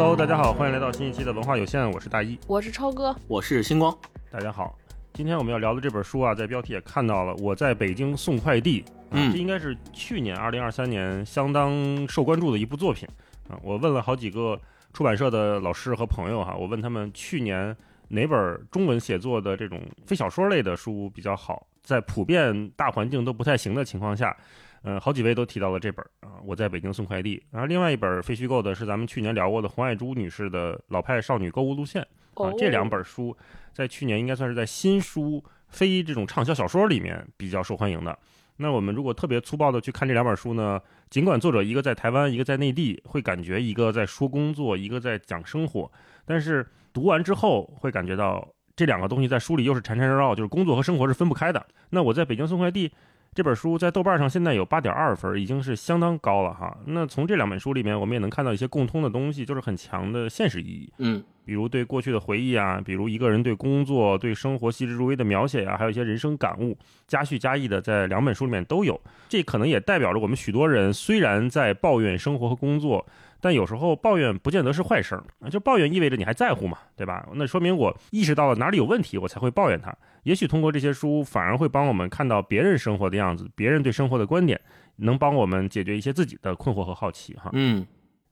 Hello，大家好，欢迎来到新一期的文化有限，我是大一，我是超哥，我是星光。大家好，今天我们要聊的这本书啊，在标题也看到了，我在北京送快递，嗯这应该是去年二零二三年相当受关注的一部作品啊。我问了好几个出版社的老师和朋友哈，我问他们去年哪本中文写作的这种非小说类的书比较好，在普遍大环境都不太行的情况下。嗯，好几位都提到了这本啊，我在北京送快递。然后另外一本非虚构的是咱们去年聊过的洪爱珠女士的《老派少女购物路线》啊，这两本书在去年应该算是在新书非这种畅销小说里面比较受欢迎的。那我们如果特别粗暴的去看这两本书呢，尽管作者一个在台湾，一个在内地，会感觉一个在说工作，一个在讲生活，但是读完之后会感觉到这两个东西在书里又是缠缠绕绕，就是工作和生活是分不开的。那我在北京送快递。这本书在豆瓣上现在有八点二分，已经是相当高了哈。那从这两本书里面，我们也能看到一些共通的东西，就是很强的现实意义。嗯，比如对过去的回忆啊，比如一个人对工作、对生活细致入微的描写呀、还有一些人生感悟，加叙加意的，在两本书里面都有。这可能也代表着我们许多人虽然在抱怨生活和工作，但有时候抱怨不见得是坏事儿啊。就抱怨意味着你还在乎嘛，对吧？那说明我意识到了哪里有问题，我才会抱怨它。也许通过这些书，反而会帮我们看到别人生活的样子，别人对生活的观点，能帮我们解决一些自己的困惑和好奇哈。嗯，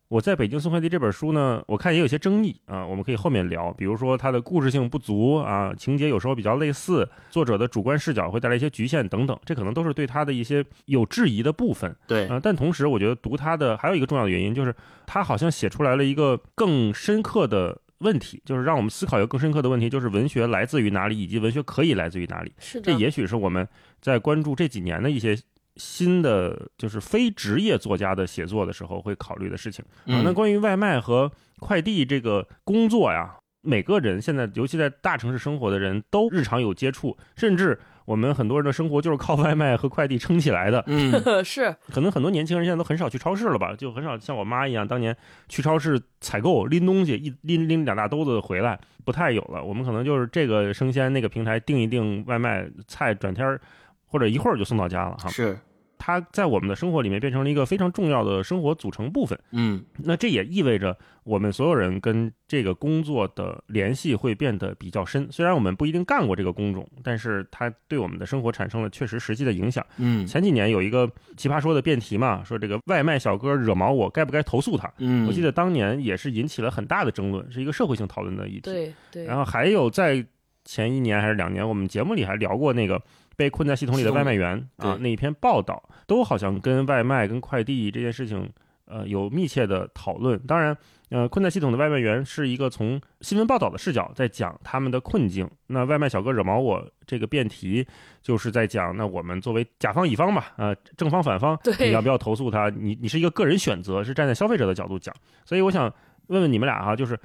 我在北京送快递这本书呢，我看也有些争议啊，我们可以后面聊。比如说它的故事性不足啊，情节有时候比较类似，作者的主观视角会带来一些局限等等，这可能都是对他的一些有质疑的部分对，啊。但同时，我觉得读它的还有一个重要的原因，就是它好像写出来了一个更深刻的问题，就是让我们思考一个更深刻的问题，就是文学来自于哪里，以及文学可以来自于哪里。是的，这也许是我们在关注这几年的一些新的，就是非职业作家的写作的时候会考虑的事情啊。嗯那关于外卖和快递这个工作呀，每个人现在，尤其在大城市生活的人都日常有接触，甚至我们很多人的生活就是靠外卖和快递撑起来的。嗯，是可能很多年轻人现在都很少去超市了吧，就很少像我妈一样，当年去超市采购拎东西，一拎拎两大兜子回来，不太有了。我们可能就是这个生鲜那个平台订一订外卖菜，转天儿或者一会儿就送到家了哈。是，它在我们的生活里面变成了一个非常重要的生活组成部分。嗯，那这也意味着我们所有人跟这个工作的联系会变得比较深。虽然我们不一定干过这个工种，但是它对我们的生活产生了确实实际的影响。嗯，前几年有一个奇葩说的辩题嘛，说这个外卖小哥惹毛我，该不该投诉他？嗯，我记得当年也是引起了很大的争论，是一个社会性讨论的议题。对对，然后还有在前一年还是两年，我们节目里还聊过那个被困在系统里的外卖员啊那一篇报道，都好像跟外卖跟快递这件事情。呃，有密切的讨论。当然，呃，困在系统的外卖员是一个从新闻报道的视角在讲他们的困境。那外卖小哥惹毛我这个辩题，就是在讲，那我们作为甲方乙方吧，呃，正方反方，你要不要投诉他？你你是一个个人选择，是站在消费者的角度讲。所以我想问问你们俩哈、就是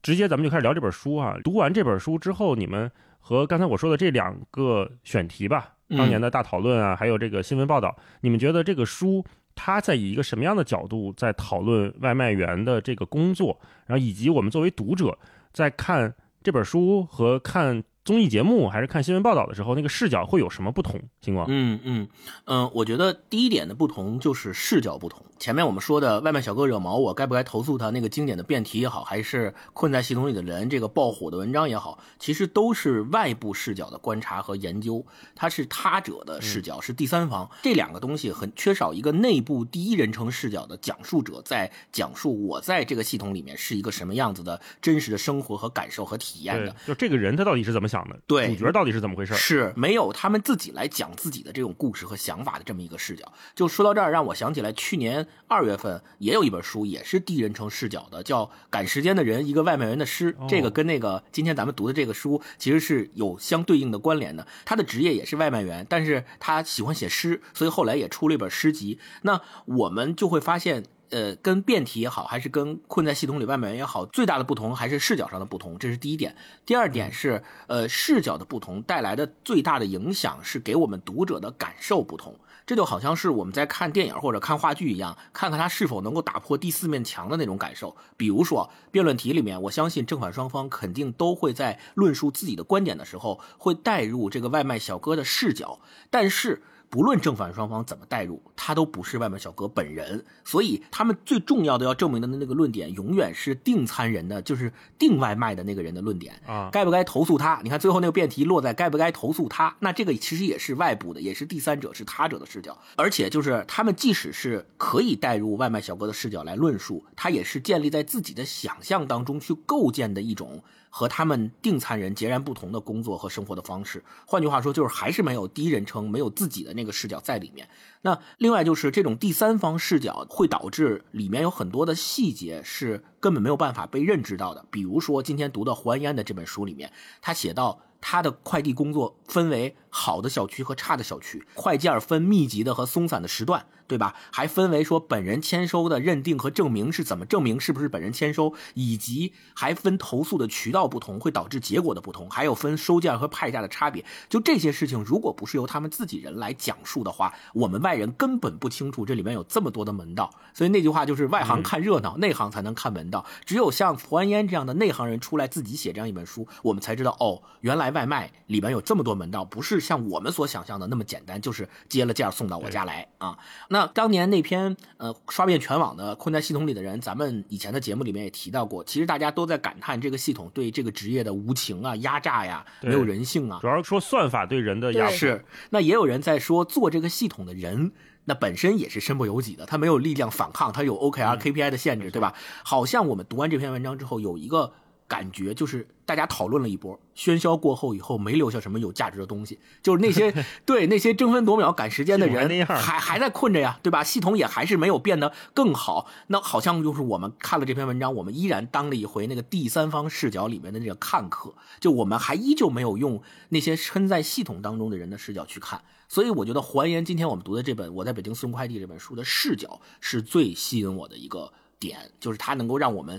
直接咱们就开始聊这本书啊。读完这本书之后，你们和刚才我说的这两个选题吧，嗯当年的大讨论啊，还有这个新闻报道，你们觉得这个书它在以一个什么样的角度在讨论外卖员的这个工作，然后以及我们作为读者在看这本书和看综艺节目还是看新闻报道的时候，那个视角会有什么不同？星光，嗯嗯嗯，我觉得第一点的不同就是视角不同。前面我们说的外卖小哥惹毛我，该不该投诉他？那个经典的辩题也好，还是困在系统里的人这个爆火的文章也好，其实都是外部视角的观察和研究，它是他者的视角，是第三方。这两个东西很缺少一个内部第一人称视角的讲述者在讲述我在这个系统里面是一个什么样子的真实的生活和感受和体验的。，就这个人他到底是怎么想的？对主角到底是怎么回事？是没有他们自己来讲自己的这种故事和想法的这么一个视角。就说到这儿，让我想起来去年二月份也有一本书，也是第一人称视角的，叫《赶时间的人：一个外卖员的诗》。这个跟那个今天咱们读的这个书其实是有相对应的关联的。他的职业也是外卖员，但是他喜欢写诗，所以后来也出了一本诗集。那我们就会发现。呃，跟辩题也好，还是跟困在系统里外卖员也好，最大的不同还是视角上的不同，这是第一点。第二点是，呃，视角的不同带来的最大的影响是给我们读者的感受不同。这就好像是我们在看电影或者看话剧一样，看看他是否能够打破第四面墙的那种感受。比如说辩论题里面，我相信正反双方肯定都会在论述自己的观点的时候，会带入这个外卖小哥的视角，但是。不论正反双方怎么带入，他都不是外卖小哥本人。所以他们最重要的要证明的那个论点，永远是订餐人的，就是订外卖的那个人的论点啊。该不该投诉他？你看最后那个辩题落在该不该投诉他？那这个其实也是外部的，也是第三者，是他者的视角。而且就是他们即使是可以带入外卖小哥的视角来论述，他也是建立在自己的想象当中去构建的一种。和他们订餐人截然不同的工作和生活的方式，换句话说，就是还是没有第一人称，没有自己的那个视角在里面。那另外再就是这种第三方视角会导致里面有很多的细节是根本没有办法被认知到的。比如说今天读的胡安烟的这本书里面，他写到。他的快递工作分为好的小区和差的小区，快件分密集的和松散的时段，对吧？还分为说本人签收的认定和证明是怎么证明是不是本人签收，以及还分投诉的渠道不同会导致结果的不同，还有分收件和派件的差别。就这些事情，如果不是由他们自己人来讲述的话，我们外人根本不清楚这里面有这么多的门道。所以那句话就是外行看热闹，内行才能看门道。只有像蒲安烟这样的内行人出来自己写这样一本书，我们才知道哦，原来。外卖里面有这么多门道，不是像我们所想象的那么简单，就是接了件送到我家来啊。那当年那篇呃刷遍全网的困在系统里的人，咱们以前的节目里面也提到过，其实大家都在感叹这个系统对这个职业的无情啊、压榨呀、没有人性啊。主要说算法对人的压是。那也有人在说，做这个系统的人，那本身也是身不由己的，他没有力量反抗，他有 OKR、KPI 的限制，对吧？好像我们读完这篇文章之后，有一个。感觉就是大家讨论了一波，喧嚣过后以后没留下什么有价值的东西，就是那些 对那些争分夺秒赶时间的人还还在困着呀，对吧？系统也还是没有变得更好。那好像就是我们看了这篇文章，我们依然当了一回那个第三方视角里面的那个看客，就我们还依旧没有用那些身在系统当中的人的视角去看。所以我觉得还原今天我们读的这本《我在北京送快递》这本书的视角是最吸引我的一个点，就是它能够让我们。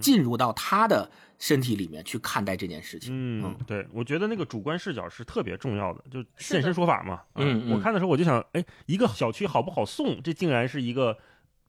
进入到他的身体里面去看待这件事情。嗯，对，我觉得那个主观视角是特别重要的，就现身说法嘛。嗯，我看的时候我就想，哎，一个小区好不好送，这竟然是一个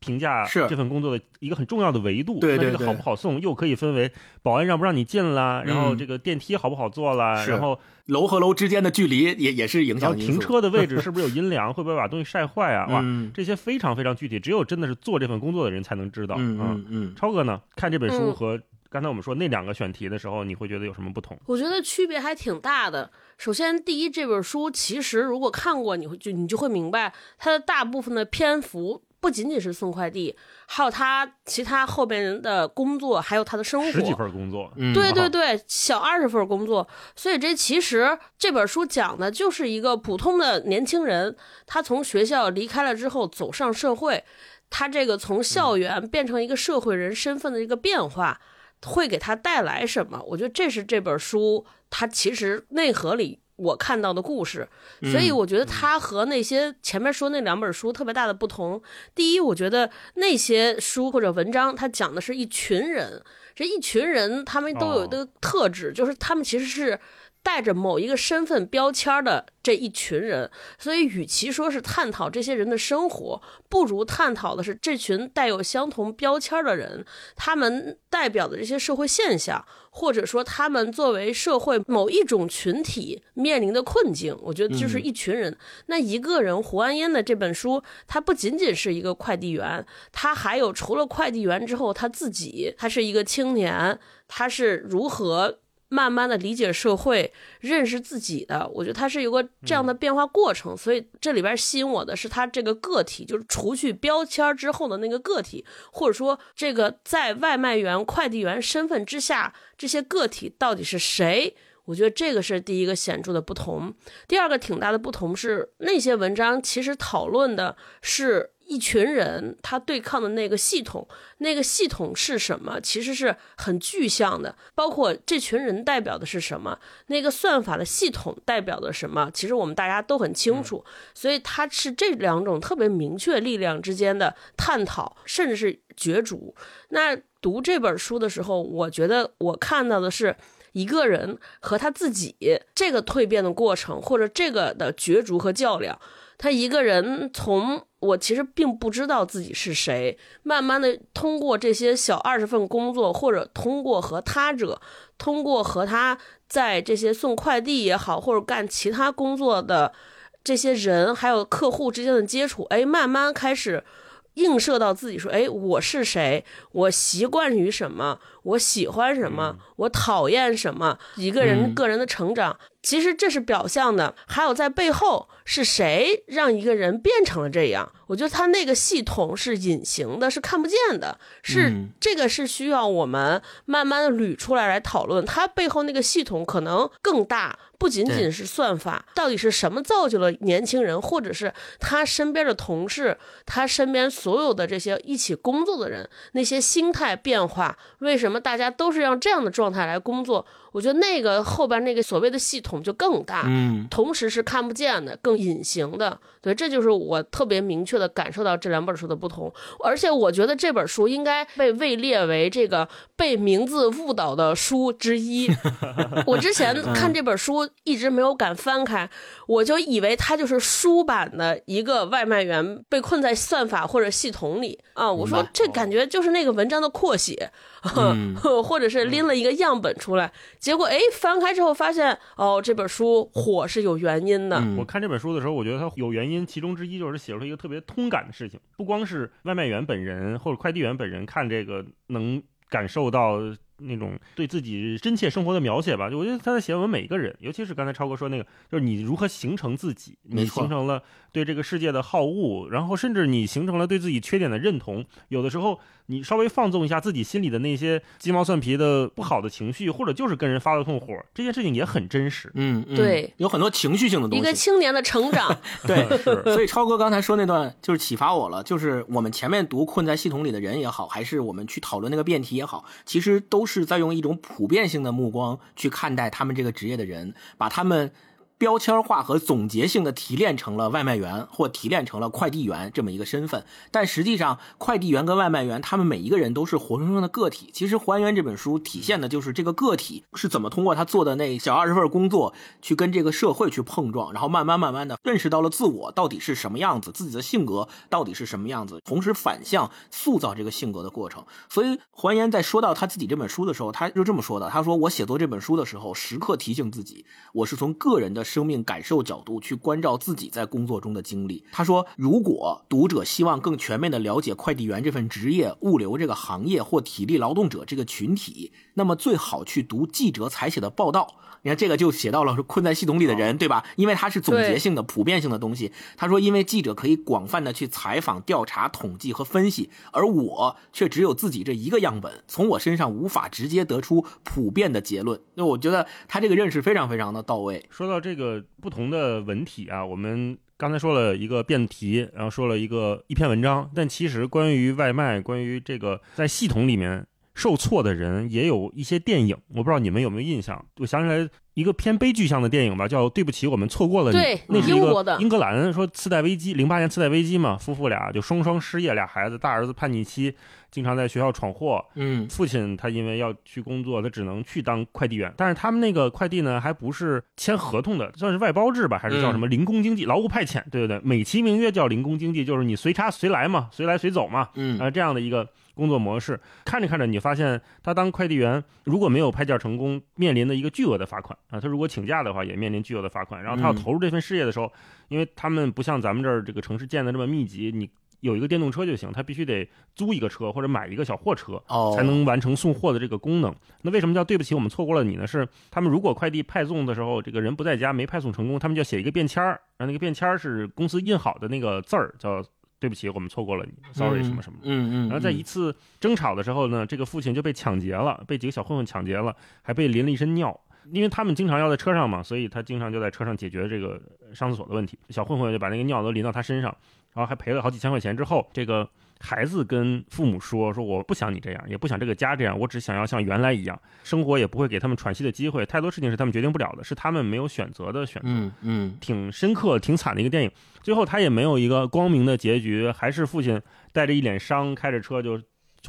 评价这份工作的一个很重要的维度。对对对，这个好不好送又可以分为保安让不让你进啦，然后这个电梯好不好坐啦，然后楼和楼之间的距离也也是影响。停车的位置 是不是有阴凉，会不会把东西晒坏啊？哇，这些非常非常具体，只有真的是做这份工作的人才能知道。嗯嗯嗯，超哥呢，看这本书和。刚才我们说那两个选题的时候，你会觉得有什么不同？我觉得区别还挺大的。首先，第一，这本书其实如果看过，你会就你就会明白，它的大部分的篇幅不仅仅是送快递，还有他其他后边人的工作，还有他的生活。十几份工作，对对对，小二十份工作。所以这其实这本书讲的就是一个普通的年轻人，他从学校离开了之后走上社会，他这个从校园变成一个社会人身份的一个变化。会给他带来什么？我觉得这是这本书它其实内核里我看到的故事。所以我觉得他和那些前面说那两本书特别大的不同。第一，我觉得那些书或者文章，他讲的是一群人，这一群人他们都有一个特质，就是他们其实是。带着某一个身份标签的这一群人，所以与其说是探讨这些人的生活，不如探讨的是这群带有相同标签的人，他们代表的这些社会现象，或者说他们作为社会某一种群体面临的困境。我觉得就是一群人。那一个人胡安烟的这本书，他不仅仅是一个快递员，他还有除了快递员之后，他自己，他是一个青年，他是如何。慢慢的理解社会，认识自己的，我觉得他是有个这样的变化过程，所以这里边吸引我的是他这个个体，就是除去标签之后的那个个体，或者说这个在外卖员、快递员身份之下，这些个体到底是谁？我觉得这个是第一个显著的不同。第二个挺大的不同是，那些文章其实讨论的是。一群人他对抗的那个系统，那个系统是什么？其实是很具象的，包括这群人代表的是什么，那个算法的系统代表的什么，其实我们大家都很清楚。所以它是这两种特别明确力量之间的探讨，甚至是角逐。那读这本书的时候，我觉得我看到的是一个人和他自己这个蜕变的过程，或者这个的角逐和较量。他一个人从我其实并不知道自己是谁，慢慢的通过这些小二十份工作，或者通过和他者，通过和他在这些送快递也好，或者干其他工作的这些人还有客户之间的接触，哎，慢慢开始映射到自己，说，哎，我是谁？我习惯于什么？我喜欢什么？我讨厌什么？一个人嗯个人的成长，其实这是表象的，还有在背后是谁让一个人变成了这样？我觉得他那个系统是隐形的，是看不见的，是、嗯这个是需要我们慢慢的捋出来来讨论。他背后那个系统可能更大，不仅仅是算法，到底是什么造就了年轻人，或者是他身边的同事，他身边所有的这些一起工作的人，那些心态变化，为什么大家都是让这样的状态来工作？我觉得那个后边那个所谓的系统就更大。嗯同时是看不见的、更隐形的，对，这就是我特别明确的感受到这两本书的不同。而且我觉得这本书应该被位列为这个被名字误导的书之一。我之前看这本书一直没有敢翻开，我就以为它就是书版的一个外卖员被困在算法或者系统里啊。我说这感觉就是那个文章的扩写，嗯 或者是拎了一个样本出来，结果哎翻开之后发现哦这本书火是有原因的。嗯我看这本书的时候，我觉得它有原因，其中之一就是写出一个特别通感的事情，不光是外卖员本人或者快递员本人看这个能感受到那种对自己真切生活的描写吧。就我觉得他在写我们每一个人，尤其是刚才超哥说那个，就是你如何形成自己，你形成了对这个世界的好恶，然后甚至你形成了对自己缺点的认同。有的时候你稍微放纵一下自己心里的那些鸡毛蒜皮的不好的情绪，或者就是跟人发了通火，这件事情也很真实。嗯，嗯对有很多情绪性的东西一个。青年的成长，对，是 所以超哥刚才说那段就是启发我了，就是我们前面读困在系统里的人也好，还是我们去讨论那个辩题也好，其实都是在用一种普遍性的目光去看待他们这个职业的人，把他们。标签化和总结性的提炼成了外卖员或提炼成了快递员这么一个身份，但实际上，快递员跟外卖员他们每一个人都是活生生的个体。其实《还原》这本书体现的就是这个个体是怎么通过他做的那小二十份工作，去跟这个社会去碰撞，然后慢慢慢慢的认识到了自我到底是什么样子，自己的性格到底是什么样子，同时反向塑造这个性格的过程。所以还原在说到他自己这本书的时候，他就这么说的：他说我写作这本书的时候，时刻提醒自己，我是从个人的生命感受角度去关照自己在工作中的经历。他说，如果读者希望更全面的了解快递员这份职业、物流这个行业或体力劳动者这个群体，那么最好去读记者采写的报道。你看这个就写到了困在系统里的人，对吧？因为它是总结性的、普遍性的东西。他说，因为记者可以广泛的去采访、调查、统计和分析，而我却只有自己这一个样本，从我身上无法直接得出普遍的结论。那我觉得他这个认识非常非常的到位。说到这个不同的文体啊，我们刚才说了一个辩题，然后说了一个一篇文章，但其实关于外卖，关于这个在系统里面受挫的人，也有一些电影，我不知道你们有没有印象？我想起来一个偏悲剧向的电影吧，叫《对不起，我们错过了你》。对那是一英国的个英格兰说次贷危机，零八年次贷危机嘛，夫妇俩就双双失业，俩孩子，大儿子叛逆期，经常在学校闯祸，嗯父亲他因为要去工作，他只能去当快递员。但是他们那个快递呢，还不是签合同的，算是外包制吧，还是叫什么零工经济、劳务派遣？对对对，美其名曰叫零工经济，就是你随插随来嘛，随来随走嘛，嗯啊、这样的一个工作模式。看着看着，你发现他当快递员如果没有派件成功，面临的一个巨额的罚款啊。他如果请假的话，也面临巨额的罚款。然后他要嗯投入这份事业的时候，因为他们不像咱们这儿这个城市建的这么密集，你。有一个电动车就行，他必须得租一个车或者买一个小货车，哦，才能完成送货的这个功能。那为什么叫对不起，我们错过了你呢？是他们如果快递派送的时候，这个人不在家，没派送成功，他们就要写一个便签儿，然后那个便签儿是公司印好的那个字儿，叫对不起，我们错过了你，sorry 嗯什么什么。嗯嗯，然后在一嗯次争吵的时候呢，这个父亲就被抢劫了，被几个小混混抢劫了，还被淋了一身尿。因为他们经常要在车上嘛，所以他经常就在车上解决这个上厕所的问题。小混混就把那个尿都淋到他身上，然后还赔了好几千块钱。之后，这个孩子跟父母说：“说我不想你这样，也不想这个家这样，我只想要像原来一样，生活也不会给他们喘息的机会。太多事情是他们决定不了的，是他们没有选择的选择。”嗯嗯挺深刻、挺惨的一个电影。最后他也没有一个光明的结局，还是父亲带着一脸伤，开着车就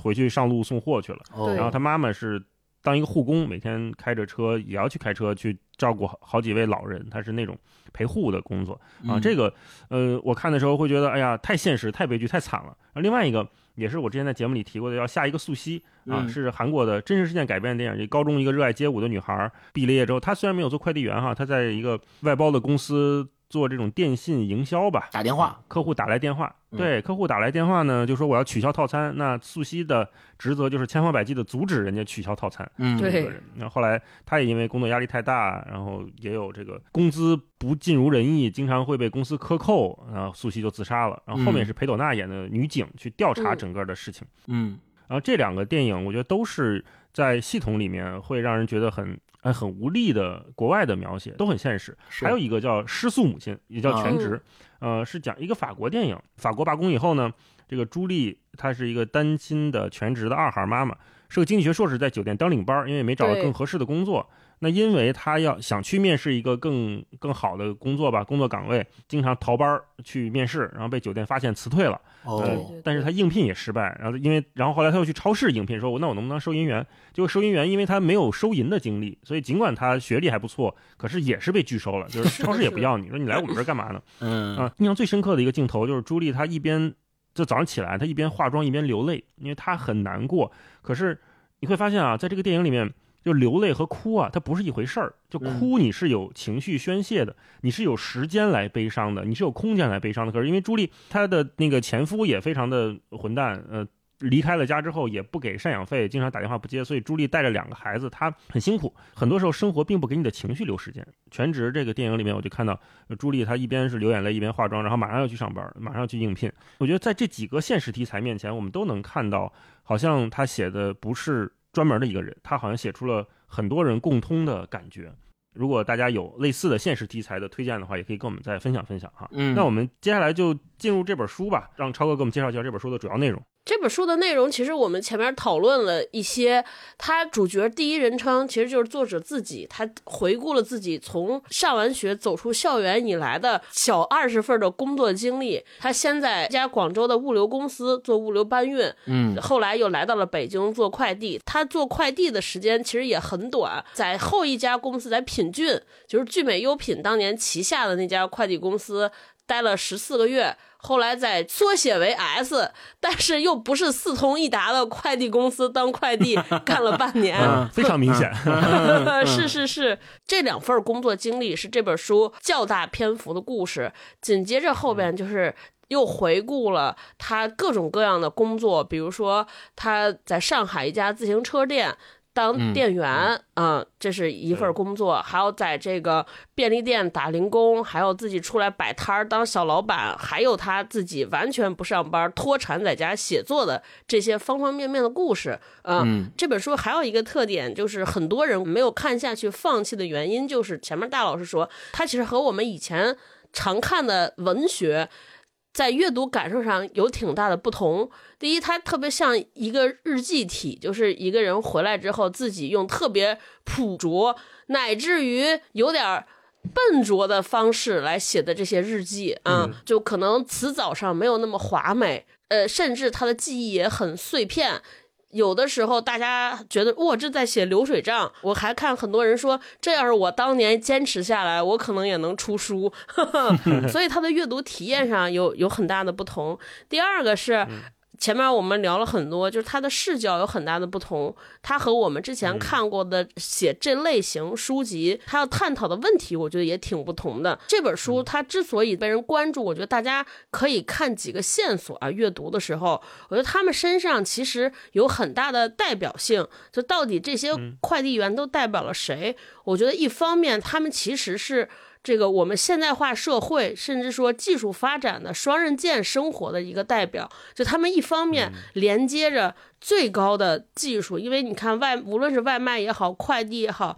回去上路送货去了。然后他妈妈是当一个护工，每天开着车也要去开车去照顾好好几位老人，他是那种陪护的工作啊。嗯这个呃，我看的时候会觉得，哎呀，太现实、太悲剧、太惨了。而另外一个也是我之前在节目里提过的，叫下一个素汐啊，嗯是韩国的真实事件改编的电影。这高中一个热爱街舞的女孩，毕了业之后，她虽然没有做快递员哈，她在一个外包的公司做这种电信营销吧，打电话，客户打来电话，嗯对客户打来电话呢，就说我要取消套餐，那素汐的职责就是千方百计的阻止人家取消套餐。嗯，对这个人，那后来他也因为工作压力太大，然后也有这个工资不尽如人意，经常会被公司克扣，然后素汐就自杀了。然后后面嗯是裴斗娜演的女警去调查嗯整个的事情。嗯然后这两个电影，我觉得都是在系统里面会让人觉得很哎很无力的国外的描写，都很现实。还有一个叫《失速母亲》，也叫《全职》，嗯呃，是讲一个法国电影。法国罢工以后呢，这个朱莉她是一个单亲的全职的二孩妈妈，是个经济学硕士，在酒店当领班儿，因为没找到更合适的工作。那因为他要想去面试一个更更好的工作吧，工作岗位，经常逃班儿去面试，然后被酒店发现辞退了。哦但是他应聘也失败，然后因为然后后来他又去超市应聘，说我那我能不能当收银员？结果收银员因为他没有收银的经历，所以尽管他学历还不错，可是也是被拒收了，就是 超市也不要你，说你来我们这儿干嘛呢？嗯啊，印象最深刻的一个镜头就是朱莉她一边就早上起来，她一边化妆一边流泪，因为她很难过。可是你会发现啊，在这个电影里面。就流泪和哭啊，它不是一回事儿。就哭，你是有情绪宣泄的，你是有时间来悲伤的，你是有空间来悲伤的。可是因为朱莉她的那个前夫也非常的混蛋，呃，离开了家之后也不给赡养费，经常打电话不接，所以朱莉带着两个孩子，她很辛苦。很多时候生活并不给你的情绪留时间。全职这个电影里面，我就看到呃朱莉她一边是流眼泪一边化妆，然后马上要去上班，马上要去应聘。我觉得在这几个现实题材面前，我们都能看到，好像她写的不是专门的一个人，他好像写出了很多人共通的感觉。如果大家有类似的现实题材的推荐的话，也可以跟我们再分享分享哈。嗯那我们接下来就进入这本书吧，让超哥给我们介绍一下这本书的主要内容。这本书的内容，其实我们前面讨论了一些，他主角第一人称其实就是作者自己，他回顾了自己从上完学走出校园以来的小二十份的工作经历。他先在一家广州的物流公司做物流搬运，嗯后来又来到了北京做快递。他做快递的时间其实也很短，在后一家公司在品骏，就是聚美优品当年旗下的那家快递公司待了十四个月。后来再缩写为 S，但是又不是四通一达的快递公司当快递 干了半年，嗯 非常明显，是是是，这两份工作经历是这本书较大篇幅的故事。紧接着后边就是又回顾了他各种各样的工作，比如说他在上海一家自行车店。当店员，嗯、这是一份工作；还有在这个便利店打零工，还有自己出来摆摊儿当小老板，还有他自己完全不上班脱产在家写作的这些方方面面的故事。嗯，嗯这本书还有一个特点，就是很多人没有看下去放弃的原因，就是前面大老师说，他其实和我们以前常看的文学。在阅读感受上有挺大的不同。第一，它特别像一个日记体，就是一个人回来之后，自己用特别朴拙，乃至于有点笨拙的方式来写的这些日记啊，嗯就可能词藻上没有那么华美，呃，甚至他的记忆也很碎片。有的时候，大家觉得我，这在写流水账。我还看很多人说，这要是我当年坚持下来，我可能也能出书。所以他的阅读体验上有有很大的不同。第二个是。前面我们聊了很多，就是他的视角有很大的不同，他和我们之前看过的写这类型书籍，他要探讨的问题，我觉得也挺不同的。这本书它之所以被人关注，我觉得大家可以看几个线索啊。阅读的时候，我觉得他们身上其实有很大的代表性。就到底这些快递员都代表了谁？我觉得一方面他们其实是。这个我们现代化社会，甚至说技术发展的双刃剑生活的一个代表，就他们一方面连接着最高的技术，因为你看外无论是外卖也好，快递也好。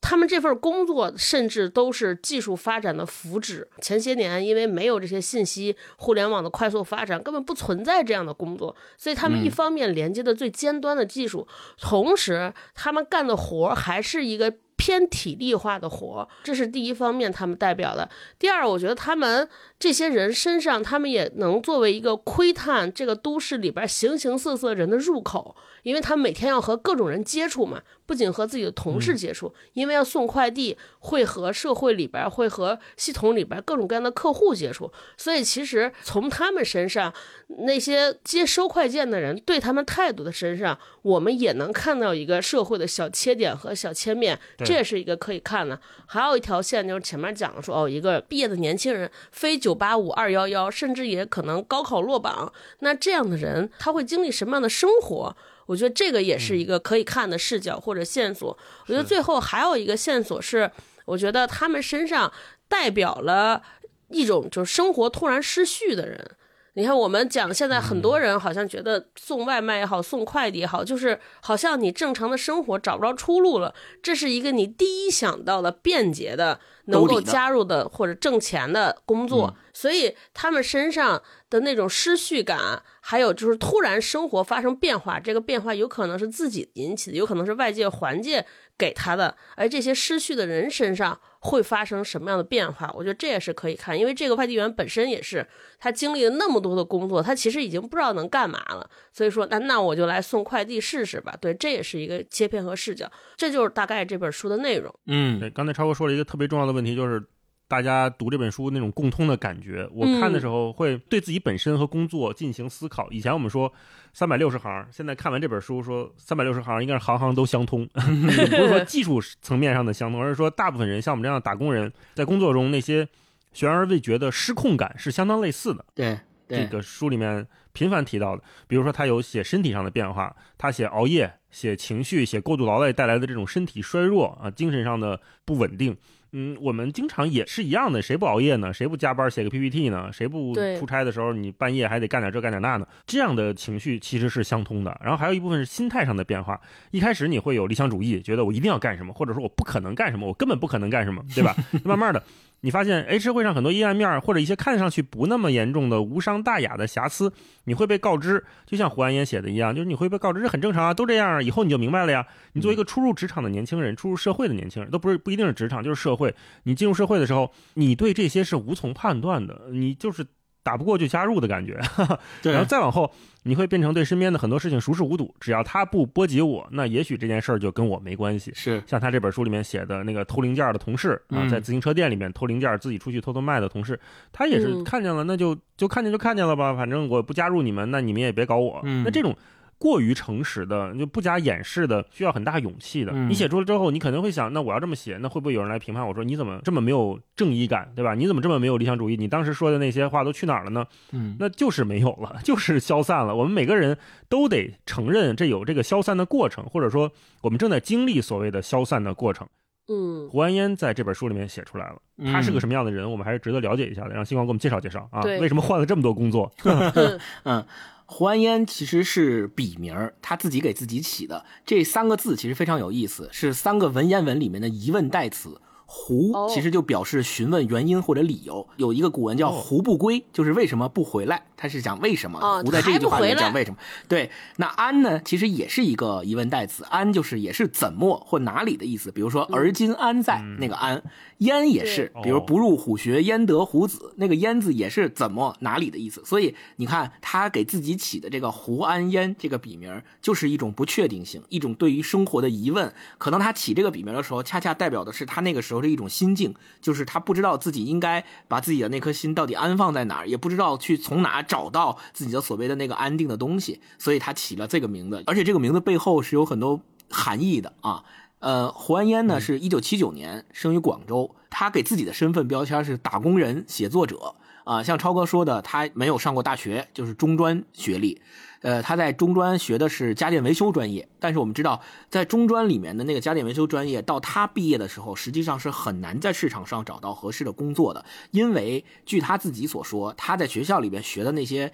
他们这份工作甚至都是技术发展的福祉。前些年因为没有这些信息互联网的快速发展，根本不存在这样的工作，所以他们一方面连接的最尖端的技术，同时他们干的活儿还是一个。偏体力化的活，这是第一方面，他们代表的。第二，我觉得他们这些人身上，他们也能作为一个窥探这个都市里边形形色色人的入口，因为他们每天要和各种人接触嘛，不仅和自己的同事接触，因为要送快递，会和社会里边，会和系统里边各种各样的客户接触，所以其实从他们身上，那些接收快件的人对他们态度的身上，我们也能看到一个社会的小切点和小切面。这也是一个可以看的。还有一条线就是前面讲的说，哦，一个毕业的年轻人，非九八五二幺幺，甚至也可能高考落榜，那这样的人他会经历什么样的生活？我觉得这个也是一个可以看的视角或者线索。我觉得最后还有一个线索是，我觉得他们身上代表了一种就是生活突然失序的人。你看，我们讲现在很多人好像觉得送外卖也好，送快递也好，就是好像你正常的生活找不着出路了。这是一个你第一想到的便捷的、能够加入的或者挣钱的工作，所以他们身上的那种失序感，还有就是突然生活发生变化，这个变化有可能是自己引起的，有可能是外界环境给他的，而这些失去的人身上。会发生什么样的变化？我觉得这也是可以看，因为这个快递员本身也是他经历了那么多的工作，他其实已经不知道能干嘛了。所以说，那那我就来送快递试试吧。对，这也是一个切片和视角，这就是大概这本书的内容。嗯，对，刚才超哥说了一个特别重要的问题，就是大家读这本书那种共通的感觉。我看的时候会对自己本身和工作进行思考。以前我们说。三百六十行，现在看完这本书，说三百六十行应该是行行都相通，不是说技术层面上的相通，而是说大部分人像我们这样的打工人，在工作中那些悬而未决的失控感是相当类似的。对，这个书里面频繁提到的，比如说他有写身体上的变化，他写熬夜、写情绪、写过度劳累带来的这种身体衰弱啊，精神上的不稳定。嗯，我们经常也是一样的，谁不熬夜呢？谁不加班写个 PPT 呢？谁不出差的时候你半夜还得干点这干点那呢？这样的情绪其实是相通的。然后还有一部分是心态上的变化。一开始你会有理想主义，觉得我一定要干什么，或者说我不可能干什么，我根本不可能干什么，对吧？慢慢的。你发现，哎，社会上很多阴暗面或者一些看上去不那么严重的无伤大雅的瑕疵，你会被告知，就像胡安烟写的一样，就是你会被告知这很正常啊，都这样，以后你就明白了呀。你作为一个初入职场的年轻人，初入社会的年轻人，都不是不一定是职场，就是社会。你进入社会的时候，你对这些是无从判断的，你就是。打不过就加入的感觉，然后再往后，你会变成对身边的很多事情熟视无睹。只要他不波及我，那也许这件事儿就跟我没关系。是像他这本书里面写的那个偷零件的同事啊，在自行车店里面偷零件，自己出去偷偷卖的同事，他也是看见了，那就就看见就看见了吧，反正我不加入你们，那你们也别搞我。那这种。过于诚实的就不加掩饰的，需要很大勇气的。你写出来之后，你可能会想，那我要这么写，那会不会有人来评判我说你怎么这么没有正义感，对吧？你怎么这么没有理想主义？你当时说的那些话都去哪儿了呢？嗯，那就是没有了，就是消散了。我们每个人都得承认，这有这个消散的过程，或者说我们正在经历所谓的消散的过程。嗯，胡安烟在这本书里面写出来了，他是个什么样的人，我们还是值得了解一下的。让星光给我们介绍介绍啊，为什么换了这么多工作？嗯。胡安烟其实是笔名儿，他自己给自己起的。这三个字其实非常有意思，是三个文言文里面的疑问代词。胡其实就表示询问原因或者理由。有一个古文叫“胡不归”，就是为什么不回来。他是讲为什么。胡在这句话里面讲为什么。对，那安呢，其实也是一个疑问代词。安就是也是怎么或哪里的意思。比如说“而今安在”那个安。焉也是，比如不入虎穴焉得虎子，那个焉字也是怎么哪里的意思。所以你看他给自己起的这个胡安焉这个笔名，就是一种不确定性，一种对于生活的疑问。可能他起这个笔名的时候，恰恰代表的是他那个时候的一种心境，就是他不知道自己应该把自己的那颗心到底安放在哪儿，也不知道去从哪找到自己的所谓的那个安定的东西，所以他起了这个名字。而且这个名字背后是有很多含义的啊。呃，胡安烟呢是一九七九年生于广州，他给自己的身份标签是打工人、写作者啊。像超哥说的，他没有上过大学，就是中专学历。呃，他在中专学的是家电维修专业，但是我们知道，在中专里面的那个家电维修专业，到他毕业的时候，实际上是很难在市场上找到合适的工作的，因为据他自己所说，他在学校里面学的那些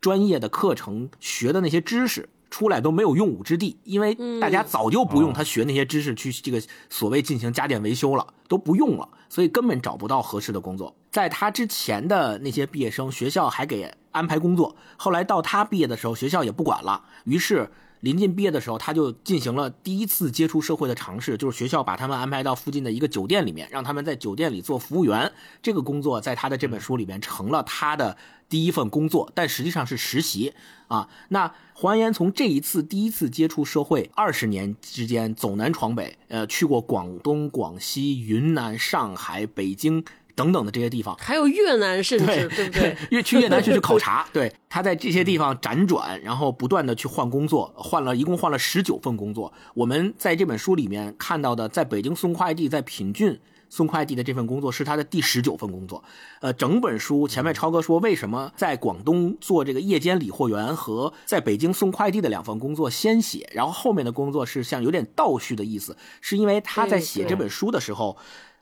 专业的课程，学的那些知识。出来都没有用武之地，因为大家早就不用他学那些知识去这个所谓进行家电维修了，都不用了，所以根本找不到合适的工作。在他之前的那些毕业生，学校还给安排工作，后来到他毕业的时候，学校也不管了，于是。临近毕业的时候，他就进行了第一次接触社会的尝试，就是学校把他们安排到附近的一个酒店里面，让他们在酒店里做服务员。这个工作在他的这本书里面成了他的第一份工作，但实际上是实习啊。那黄岩从这一次第一次接触社会，二十年之间走南闯北，呃，去过广东、广西、云南、上海、北京。等等的这些地方。还有越南，甚至对不对？越去越南去去考察，对，他在这些地方辗转，然后不断的去换工作，换了一共换了十九份工作。我们在这本书里面看到的，在北京送快递，在品骏。送快递的这份工作是他的第十九份工作，呃，整本书前面超哥说为什么在广东做这个夜间理货员和在北京送快递的两份工作先写，然后后面的工作是像有点倒叙的意思，是因为他在写这本书的时候，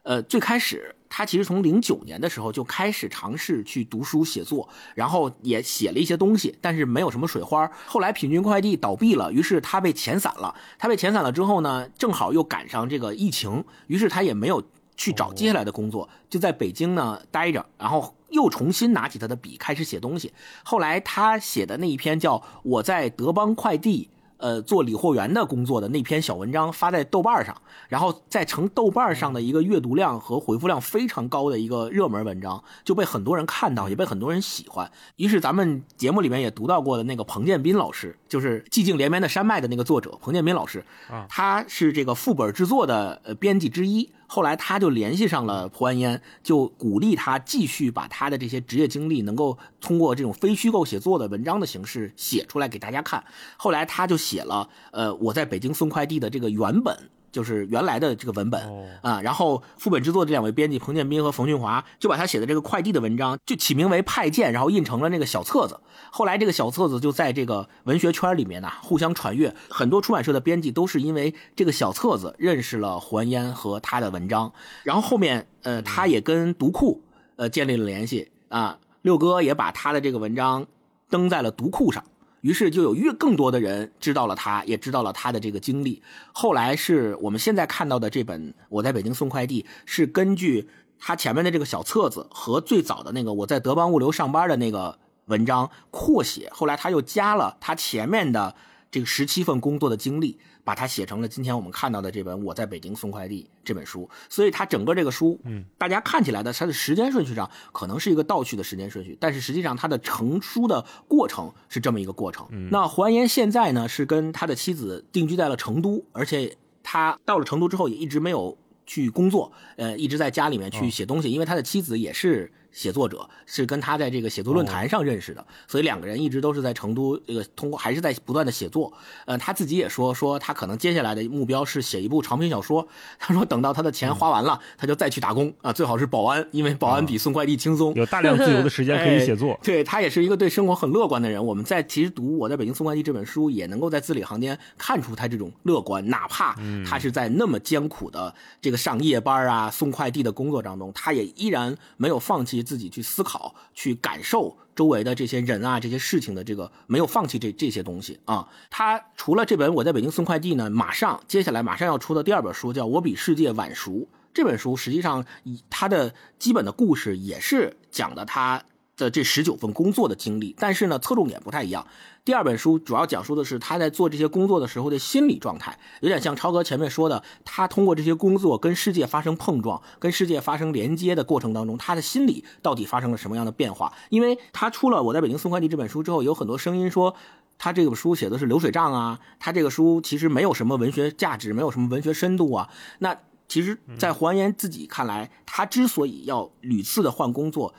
呃，最开始他其实从零九年的时候就开始尝试去读书写作，然后也写了一些东西，但是没有什么水花。后来品骏快递倒闭了，于是他被遣散了。他被遣散了之后呢，正好又赶上这个疫情，于是他也没有。去找接下来的工作，就在北京呢待着，然后又重新拿起他的笔开始写东西。后来他写的那一篇叫《我在德邦快递》。呃，做理货员的工作的那篇小文章发在豆瓣上，然后再成豆瓣上的一个阅读量和回复量非常高的一个热门文章，就被很多人看到，也被很多人喜欢。于是咱们节目里面也读到过的那个彭建斌老师，就是《寂静连绵的山脉》的那个作者彭建斌老师，啊，他是这个副本制作的呃编辑之一。后来他就联系上了蒲安烟，就鼓励他继续把他的这些职业经历能够通过这种非虚构写作的文章的形式写出来给大家看。后来他就写了呃我在北京送快递的这个原本。就是原来的这个文本啊，然后副本制作这两位编辑彭建斌和冯俊华就把他写的这个快递的文章就起名为派件，然后印成了那个小册子。后来这个小册子就在这个文学圈里面呢互相传阅，很多出版社的编辑都是因为这个小册子认识了胡安烟和他的文章。然后后面呃他也跟读库呃建立了联系啊，六哥也把他的这个文章登在了读库上。于是就有越更多的人知道了他，也知道了他的这个经历。后来是我们现在看到的这本《我在北京送快递》，是根据他前面的这个小册子和最早的那个我在德邦物流上班的那个文章扩写。后来他又加了他前面的这个十七份工作的经历。把它写成了今天我们看到的这本《我在北京送快递》这本书，所以它整个这个书，嗯，大家看起来的它的时间顺序上可能是一个倒叙的时间顺序，但是实际上它的成书的过程是这么一个过程。那胡安岩现在呢是跟他的妻子定居在了成都，而且他到了成都之后也一直没有去工作，呃，一直在家里面去写东西，因为他的妻子也是。写作者是跟他在这个写作论坛上认识的，所以两个人一直都是在成都，这个通过还是在不断的写作。呃，他自己也说，说他可能接下来的目标是写一部长篇小说。他说等到他的钱花完了，他就再去打工啊，最好是保安，因为保安比送快递轻松，有大量自由的时间可以写作。对他也是一个对生活很乐观的人。我们在其实读我在北京送快递这本书，也能够在字里行间看出他这种乐观，哪怕他是在那么艰苦的这个上夜班啊、送快递的工作当中，他也依然没有放弃。自己去思考、去感受周围的这些人啊、这些事情的这个，没有放弃这这些东西啊。他除了这本《我在北京送快递》呢，马上接下来马上要出的第二本书叫《我比世界晚熟》。这本书实际上以他的基本的故事也是讲的他。的这十九份工作的经历，但是呢，侧重点不太一样。第二本书主要讲述的是他在做这些工作的时候的心理状态，有点像超哥前面说的，他通过这些工作跟世界发生碰撞、跟世界发生连接的过程当中，他的心理到底发生了什么样的变化？因为他出了《我在北京送快递》这本书之后，有很多声音说他这个书写的是流水账啊，他这个书其实没有什么文学价值，没有什么文学深度啊。那其实，在黄岩自己看来，他之所以要屡次的换工作。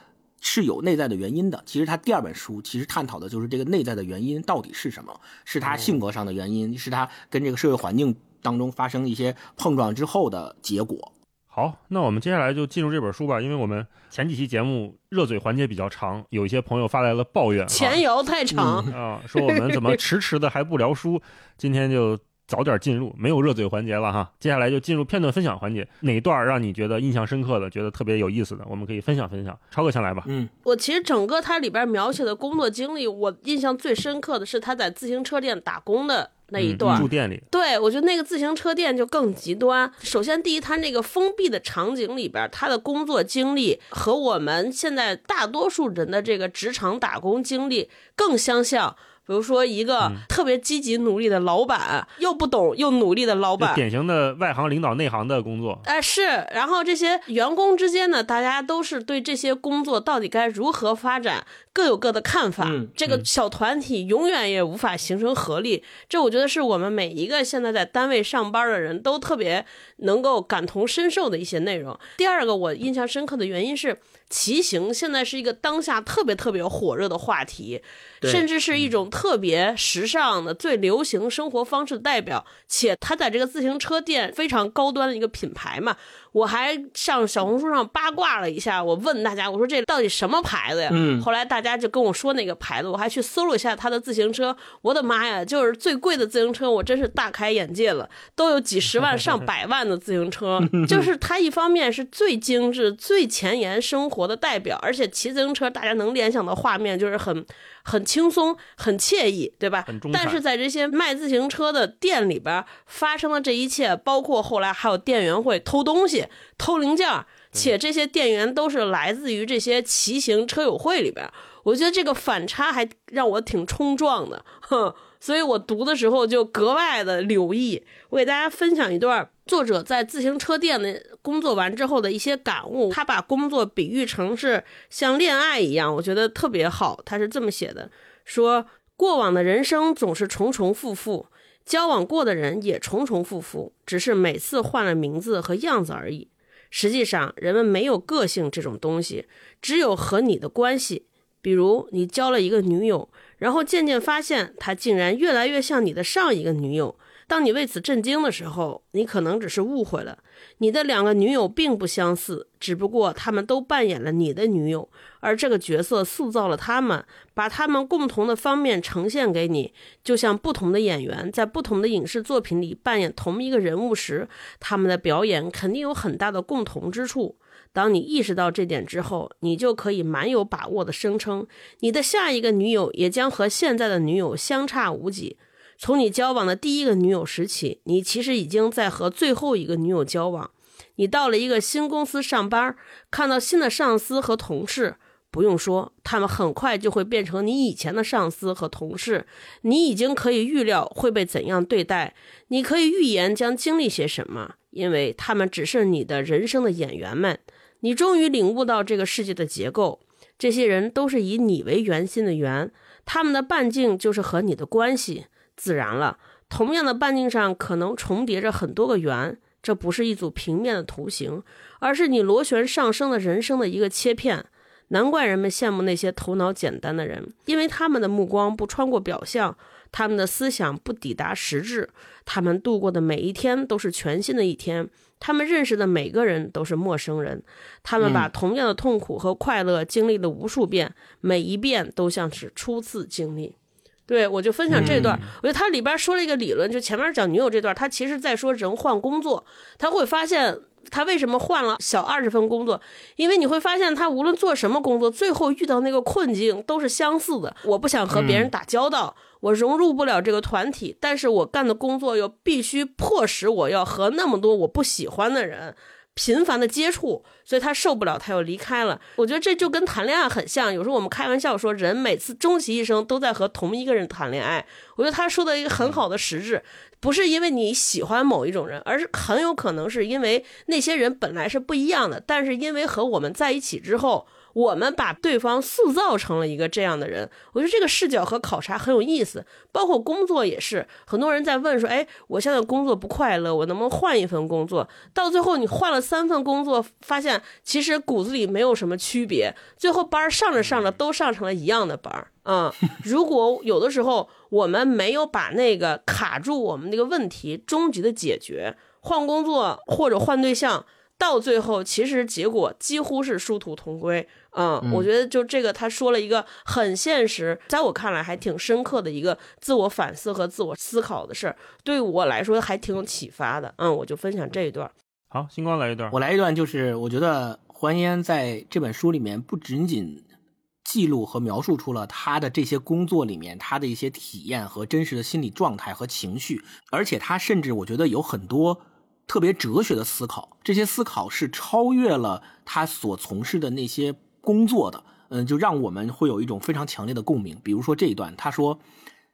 是有内在的原因的。其实他第二本书其实探讨的就是这个内在的原因到底是什么？是他性格上的原因，是他跟这个社会环境当中发生一些碰撞之后的结果。好，那我们接下来就进入这本书吧。因为我们前几期节目热嘴环节比较长，有一些朋友发来了抱怨，前摇太长啊，说我们怎么迟迟的还不聊书？今天就。早点进入，没有热嘴环节了哈。接下来就进入片段分享环节，哪一段让你觉得印象深刻的，觉得特别有意思的，我们可以分享分享。超哥先来吧。嗯，我其实整个它里边描写的工作经历，我印象最深刻的是他在自行车店打工的那一段。住店里。对，我觉得那个自行车店就更极端。首先，第一，他那个封闭的场景里边，他的工作经历和我们现在大多数人的这个职场打工经历更相像。比如说一个特别积极努力的老板，又不懂又努力的老板，典型的外行领导内行的工作。哎，是。然后这些员工之间呢，大家都是对这些工作到底该如何发展各有各的看法。这个小团体永远也无法形成合力。这我觉得是我们每一个现在在单位上班的人都特别能够感同身受的一些内容。第二个我印象深刻的原因是。骑行现在是一个当下特别特别火热的话题，甚至是一种特别时尚的、最流行生活方式的代表。且它在这个自行车店非常高端的一个品牌嘛。我还上小红书上八卦了一下，我问大家，我说这到底什么牌子呀？嗯，后来大家就跟我说那个牌子，我还去搜了一下他的自行车。我的妈呀，就是最贵的自行车，我真是大开眼界了，都有几十万、上百万的自行车。就是它一方面是最精致、最前沿生活的代表，而且骑自行车大家能联想到画面就是很。很轻松，很惬意，对吧？但是在这些卖自行车的店里边发生的这一切，包括后来还有店员会偷东西、偷零件，且这些店员都是来自于这些骑行车友会里边。我觉得这个反差还让我挺冲撞的，哼。所以我读的时候就格外的留意。我给大家分享一段作者在自行车店的工作完之后的一些感悟。他把工作比喻成是像恋爱一样，我觉得特别好。他是这么写的：说过往的人生总是重重复复，交往过的人也重重复复，只是每次换了名字和样子而已。实际上，人们没有个性这种东西，只有和你的关系。比如，你交了一个女友。然后渐渐发现，她竟然越来越像你的上一个女友。当你为此震惊的时候，你可能只是误会了。你的两个女友并不相似，只不过他们都扮演了你的女友，而这个角色塑造了他们，把他们共同的方面呈现给你。就像不同的演员在不同的影视作品里扮演同一个人物时，他们的表演肯定有很大的共同之处。当你意识到这点之后，你就可以蛮有把握的声称，你的下一个女友也将和现在的女友相差无几。从你交往的第一个女友时起，你其实已经在和最后一个女友交往。你到了一个新公司上班，看到新的上司和同事，不用说，他们很快就会变成你以前的上司和同事。你已经可以预料会被怎样对待，你可以预言将经历些什么，因为他们只是你的人生的演员们。你终于领悟到这个世界的结构，这些人都是以你为圆心的圆，他们的半径就是和你的关系。自然了，同样的半径上可能重叠着很多个圆，这不是一组平面的图形，而是你螺旋上升的人生的一个切片。难怪人们羡慕那些头脑简单的人，因为他们的目光不穿过表象，他们的思想不抵达实质，他们度过的每一天都是全新的一天。他们认识的每个人都是陌生人，他们把同样的痛苦和快乐经历了无数遍，每一遍都像是初次经历。对我就分享这段，我觉得他里边说了一个理论，就前面讲女友这段，他其实在说人换工作，他会发现。他为什么换了小二十份工作？因为你会发现，他无论做什么工作，最后遇到那个困境都是相似的。我不想和别人打交道，我融入不了这个团体，但是我干的工作又必须迫使我要和那么多我不喜欢的人。频繁的接触，所以他受不了，他又离开了。我觉得这就跟谈恋爱很像。有时候我们开玩笑说，人每次终其一生都在和同一个人谈恋爱。我觉得他说的一个很好的实质，不是因为你喜欢某一种人，而是很有可能是因为那些人本来是不一样的，但是因为和我们在一起之后。我们把对方塑造成了一个这样的人，我觉得这个视角和考察很有意思。包括工作也是，很多人在问说：“哎，我现在工作不快乐，我能不能换一份工作？”到最后，你换了三份工作，发现其实骨子里没有什么区别，最后班上着上着都上成了一样的班儿。嗯，如果有的时候我们没有把那个卡住我们那个问题终极的解决，换工作或者换对象。到最后，其实结果几乎是殊途同归。嗯，我觉得就这个，他说了一个很现实，在我看来还挺深刻的一个自我反思和自我思考的事儿，对我来说还挺有启发的。嗯，我就分享这一段。好，星光来一段，我来一段，就是我觉得欢烟在这本书里面不仅仅记录和描述出了他的这些工作里面他的一些体验和真实的心理状态和情绪，而且他甚至我觉得有很多。特别哲学的思考，这些思考是超越了他所从事的那些工作的，嗯，就让我们会有一种非常强烈的共鸣。比如说这一段，他说：“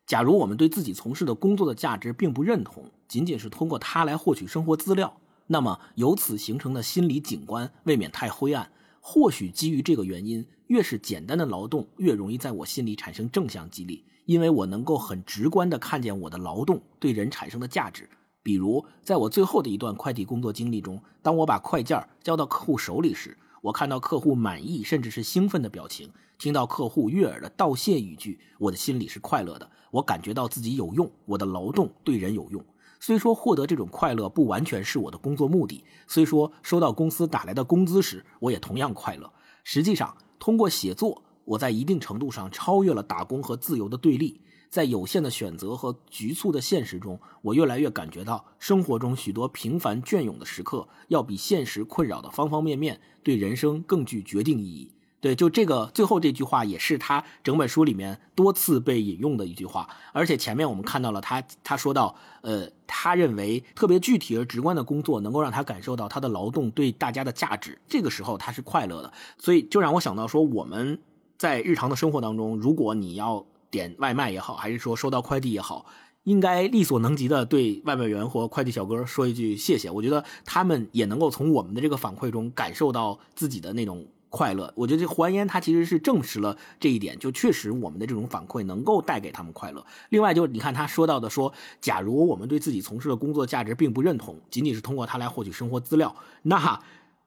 假如我们对自己从事的工作的价值并不认同，仅仅是通过它来获取生活资料，那么由此形成的心理景观未免太灰暗。或许基于这个原因，越是简单的劳动，越容易在我心里产生正向激励，因为我能够很直观地看见我的劳动对人产生的价值。比如，在我最后的一段快递工作经历中，当我把快件交到客户手里时，我看到客户满意甚至是兴奋的表情，听到客户悦耳的道谢语句，我的心里是快乐的。我感觉到自己有用，我的劳动对人有用。虽说获得这种快乐不完全是我的工作目的，虽说收到公司打来的工资时我也同样快乐。实际上，通过写作，我在一定程度上超越了打工和自由的对立。在有限的选择和局促的现实中，我越来越感觉到生活中许多平凡隽永的时刻，要比现实困扰的方方面面对人生更具决定意义。对，就这个最后这句话，也是他整本书里面多次被引用的一句话。而且前面我们看到了他，他说到，呃，他认为特别具体而直观的工作能够让他感受到他的劳动对大家的价值，这个时候他是快乐的。所以就让我想到说，我们在日常的生活当中，如果你要点外卖也好，还是说收到快递也好，应该力所能及的对外卖员或快递小哥说一句谢谢。我觉得他们也能够从我们的这个反馈中感受到自己的那种。快乐，我觉得这还烟它其实是证实了这一点，就确实我们的这种反馈能够带给他们快乐。另外，就是你看他说到的说，假如我们对自己从事的工作价值并不认同，仅仅是通过它来获取生活资料，那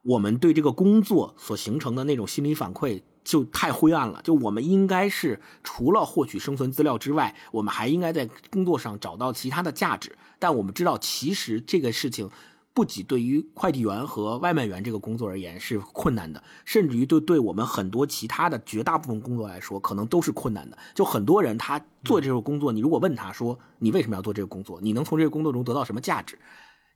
我们对这个工作所形成的那种心理反馈就太灰暗了。就我们应该是除了获取生存资料之外，我们还应该在工作上找到其他的价值。但我们知道，其实这个事情。不仅对于快递员和外卖员这个工作而言是困难的，甚至于对对我们很多其他的绝大部分工作来说，可能都是困难的。就很多人他做这个工作，你如果问他说你为什么要做这个工作，你能从这个工作中得到什么价值？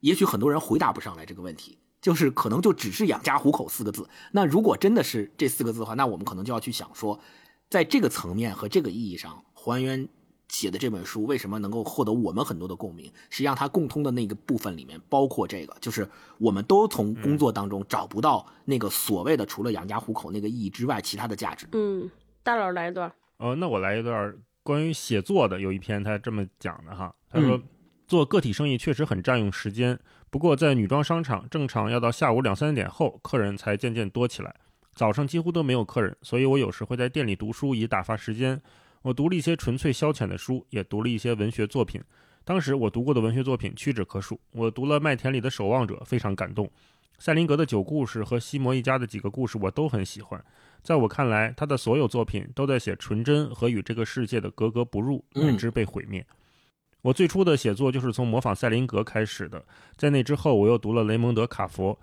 也许很多人回答不上来这个问题，就是可能就只是养家糊口四个字。那如果真的是这四个字的话，那我们可能就要去想说，在这个层面和这个意义上还原。写的这本书为什么能够获得我们很多的共鸣？实际上，它共通的那个部分里面包括这个，就是我们都从工作当中找不到那个所谓的除了养家糊口那个意义之外其他的价值。嗯，大佬来一段。哦，那我来一段关于写作的。有一篇他这么讲的哈，他说做个体生意确实很占用时间，不过在女装商场，正常要到下午两三点后，客人才渐渐多起来，早上几乎都没有客人，所以我有时会在店里读书以打发时间。我读了一些纯粹消遣的书，也读了一些文学作品。当时我读过的文学作品屈指可数。我读了《麦田里的守望者》，非常感动。塞林格的九故事和西摩一家的几个故事，我都很喜欢。在我看来，他的所有作品都在写纯真和与这个世界的格格不入，乃至被毁灭。我最初的写作就是从模仿塞林格开始的。在那之后，我又读了雷蒙德·卡佛，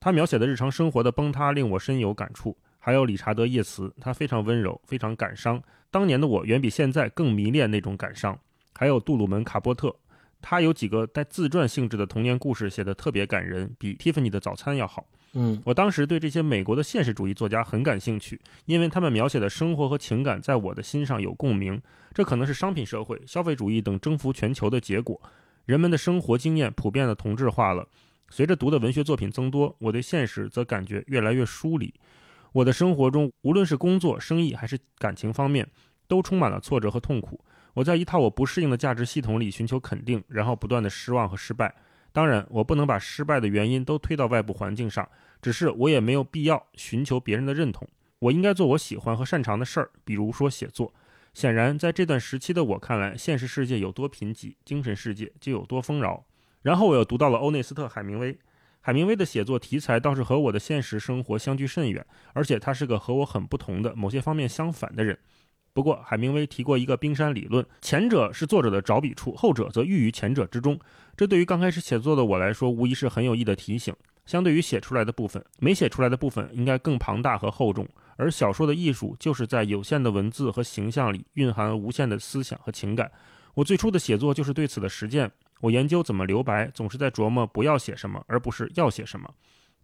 他描写的日常生活的崩塌令我深有感触。还有理查德·叶茨，他非常温柔，非常感伤。当年的我远比现在更迷恋那种感伤。还有杜鲁门·卡波特，他有几个带自传性质的童年故事，写得特别感人，比蒂芬尼的早餐要好。嗯，我当时对这些美国的现实主义作家很感兴趣，因为他们描写的生活和情感在我的心上有共鸣。这可能是商品社会、消费主义等征服全球的结果。人们的生活经验普遍的同质化了。随着读的文学作品增多，我对现实则感觉越来越疏离。我的生活中，无论是工作、生意还是感情方面，都充满了挫折和痛苦。我在一套我不适应的价值系统里寻求肯定，然后不断的失望和失败。当然，我不能把失败的原因都推到外部环境上，只是我也没有必要寻求别人的认同。我应该做我喜欢和擅长的事儿，比如说写作。显然，在这段时期的我看来，现实世界有多贫瘠，精神世界就有多丰饶。然后我又读到了欧内斯特·海明威。海明威的写作题材倒是和我的现实生活相距甚远，而且他是个和我很不同的、某些方面相反的人。不过，海明威提过一个冰山理论，前者是作者的着笔处，后者则寓于前者之中。这对于刚开始写作的我来说，无疑是很有益的提醒。相对于写出来的部分，没写出来的部分应该更庞大和厚重。而小说的艺术，就是在有限的文字和形象里蕴含无限的思想和情感。我最初的写作就是对此的实践。我研究怎么留白，总是在琢磨不要写什么，而不是要写什么。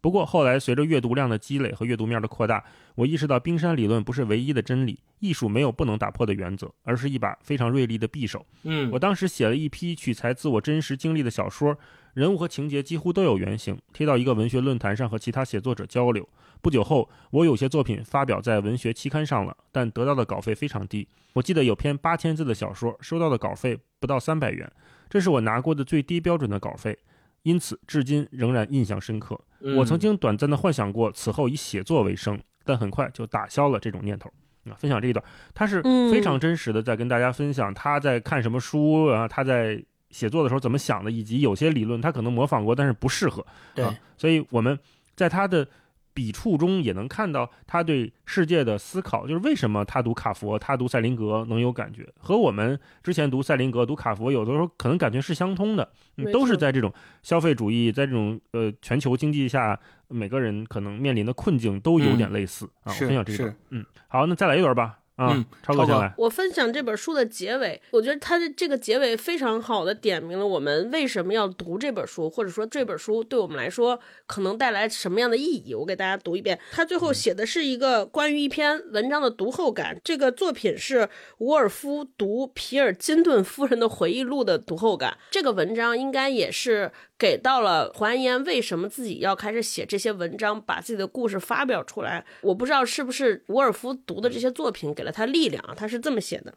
不过后来随着阅读量的积累和阅读面的扩大，我意识到冰山理论不是唯一的真理，艺术没有不能打破的原则，而是一把非常锐利的匕首。嗯我当时写了一批取材自我真实经历的小说，人物和情节几乎都有原型，贴到一个文学论坛上和其他写作者交流。不久后，我有些作品发表在文学期刊上了，但得到的稿费非常低。我记得有篇八千字的小说，收到的稿费不到三百元，这是我拿过的最低标准的稿费，因此至今仍然印象深刻。嗯我曾经短暂的幻想过此后以写作为生，但很快就打消了这种念头。啊，分享这一段，他是嗯非常真实的在跟大家分享他在看什么书，然后他在写作的时候怎么想的，以及有些理论他可能模仿过，但是不适合。对啊，所以我们在他的笔触中也能看到他对世界的思考，就是为什么他读卡佛，他读塞林格能有感觉，和我们之前读塞林格、读卡佛，有的时候可能感觉是相通的，嗯都是在这种消费主义，在这种呃全球经济下，每个人可能面临的困境都有点类似、啊。我分享这一段，嗯，好，那再来一段吧。啊，嗯超哥超哥先来。我分享这本书的结尾，我觉得它的这个结尾非常好的点明了我们为什么要读这本书，或者说这本书对我们来说可能带来什么样的意义。我给大家读一遍，他最后写的是一个关于一篇文章的读后感。这个作品是伍尔夫读皮尔金顿夫人的回忆录的读后感。这个文章应该也是给到了还原为什么自己要开始写这些文章，把自己的故事发表出来。我不知道是不是沃尔夫读的这些作品给了他力量啊，他是这么写的。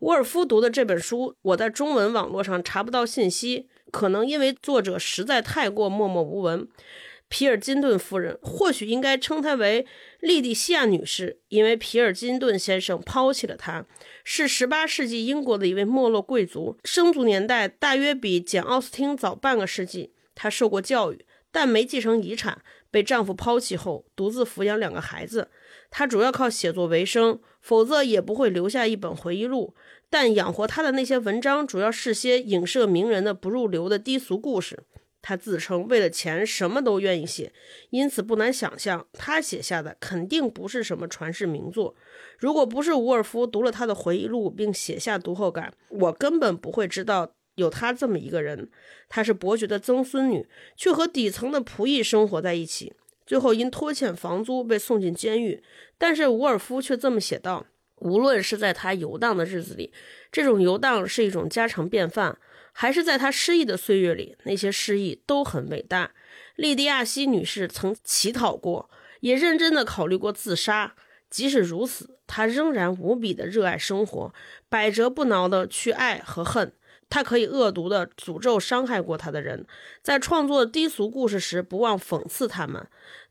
沃尔夫读的这本书，我在中文网络上查不到信息，可能因为作者实在太过默默无闻。皮尔金顿夫人或许应该称她为莉蒂西亚女士，因为皮尔金顿先生抛弃了她，是18世纪英国的一位没落贵族，生卒年代大约比简·奥斯汀早半个世纪。她受过教育，但没继承遗产，被丈夫抛弃后独自抚养两个孩子。她主要靠写作为生，否则也不会留下一本回忆录。但养活她的那些文章，主要是些影射名人的不入流的低俗故事。他自称为了钱什么都愿意写，因此不难想象，他写下的肯定不是什么传世名作。如果不是伍尔夫读了他的回忆录并写下读后感，我根本不会知道有他这么一个人。她是伯爵的曾孙女，却和底层的仆役生活在一起，最后因拖欠房租被送进监狱。但是伍尔夫却这么写道：无论是在他游荡的日子里，这种游荡是一种家常便饭。还是在他失意的岁月里，那些失意都很伟大。莉迪亚西女士曾乞讨过，也认真的考虑过自杀。即使如此，她仍然无比的热爱生活，百折不挠的去爱和恨。她可以恶毒的诅咒伤害过她的人，在创作低俗故事时不忘讽刺他们，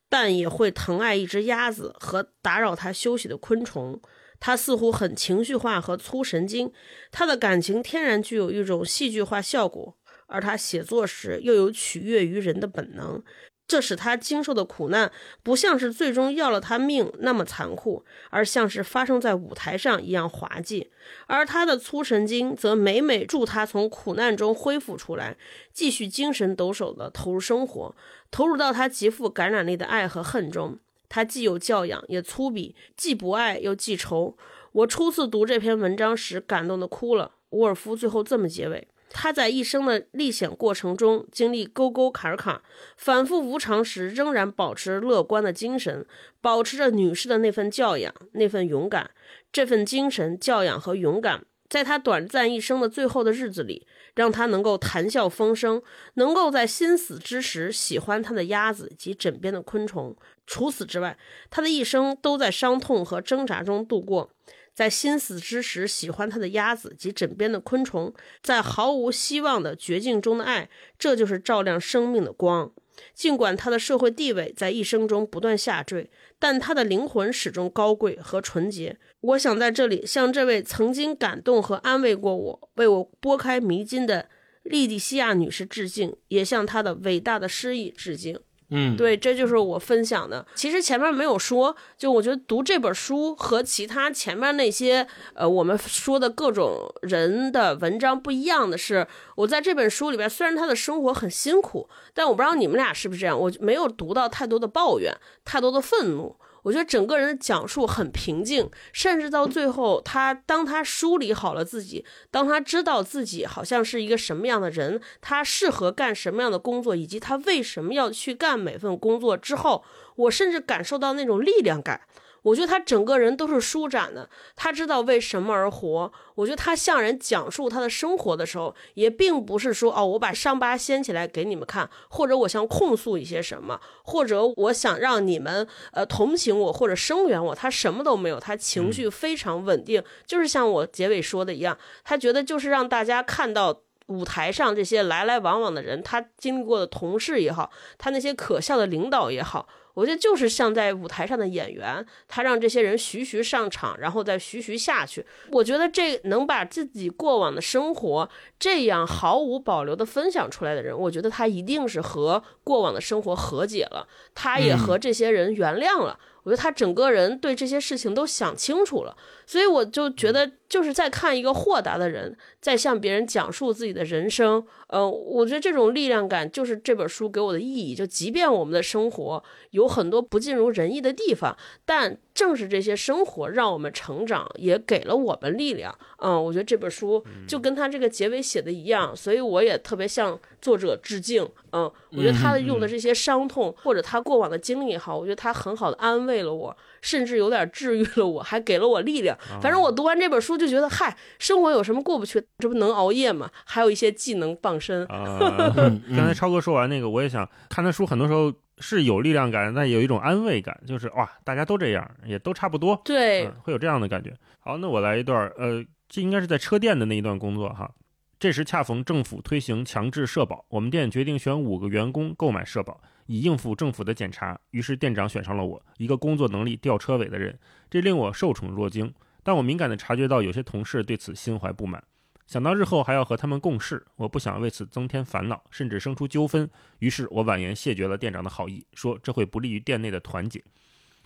但也会疼爱一只鸭子和打扰他休息的昆虫。他似乎很情绪化和粗神经，他的感情天然具有一种戏剧化效果，而他写作时又有取悦于人的本能，这使他经受的苦难不像是最终要了他命那么残酷，而像是发生在舞台上一样滑稽。而他的粗神经则每每助他从苦难中恢复出来，继续精神抖擞地投入生活，投入到他极富感染力的爱和恨中。他既有教养，也粗鄙；既不爱，又记仇。我初次读这篇文章时，感动的哭了。沃尔夫最后这么结尾：他在一生的历险过程中，经历沟沟坎坎，反复无常时，仍然保持乐观的精神，保持着女士的那份教养、那份勇敢。这份精神、教养和勇敢，在他短暂一生的最后的日子里，让他能够谈笑风生，能够在心死之时喜欢他的鸭子及枕边的昆虫。除此之外，他的一生都在伤痛和挣扎中度过。在心死之时喜欢他的鸭子及枕边的昆虫，在毫无希望的绝境中的爱，这就是照亮生命的光。尽管他的社会地位在一生中不断下坠，但他的灵魂始终高贵和纯洁。我想在这里向这位曾经感动和安慰过我、为我拨开迷津的莉迪西亚女士致敬，也向她的伟大的诗意致敬。嗯，对，这就是我分享的。其实前面没有说，就我觉得读这本书和其他前面那些呃我们说的各种人的文章不一样的是，我在这本书里边，虽然他的生活很辛苦，但我不知道你们俩是不是这样，我没有读到太多的抱怨，太多的愤怒。我觉得整个人的讲述很平静，甚至到最后，他当他梳理好了自己，当他知道自己好像是一个什么样的人，他适合干什么样的工作，以及他为什么要去干每份工作之后，我甚至感受到那种力量感。我觉得他整个人都是舒展的，他知道为什么而活。我觉得他向人讲述他的生活的时候，也并不是说哦，我把伤疤掀起来给你们看，或者我想控诉一些什么，或者我想让你们呃同情我或者声援我。他什么都没有，他情绪非常稳定，就是像我结尾说的一样，他觉得就是让大家看到舞台上这些来来往往的人，他经历过的同事也好，他那些可笑的领导也好。我觉得就是像在舞台上的演员，他让这些人徐徐上场，然后再徐徐下去。我觉得这能把自己过往的生活这样毫无保留的分享出来的人，我觉得他一定是和过往的生活和解了，他也和这些人原谅了。我觉得他整个人对这些事情都想清楚了，所以我就觉得就是在看一个豁达的人在向别人讲述自己的人生。嗯，我觉得这种力量感就是这本书给我的意义。就即便我们的生活有很多不尽如人意的地方，但正是这些生活让我们成长，也给了我们力量。嗯，我觉得这本书就跟他这个结尾写的一样，所以我也特别向作者致敬。嗯，我觉得他的用的这些伤痛或者他过往的经历也好，我觉得他很好的安慰了我，甚至有点治愈了我，还给了我力量。反正我读完这本书就觉得，嗨，生活有什么过不去？这不能熬夜吗？还有一些技能傍身。啊，刚才超哥说完那个，我也想看他书，很多时候是有力量感，但有一种安慰感，就是哇，大家都这样，也都差不多，对，会有这样的感觉。好，那我来一段，呃，这应该是在车店的那一段工作哈。这时恰逢政府推行强制社保，我们店决定选五个员工购买社保，以应付政府的检查。于是店长选上了我，一个工作能力吊车尾的人，这令我受宠若惊。但我敏感地察觉到有些同事对此心怀不满。想到日后还要和他们共事，我不想为此增添烦恼，甚至生出纠纷。于是我婉言谢绝了店长的好意，说这会不利于店内的团结。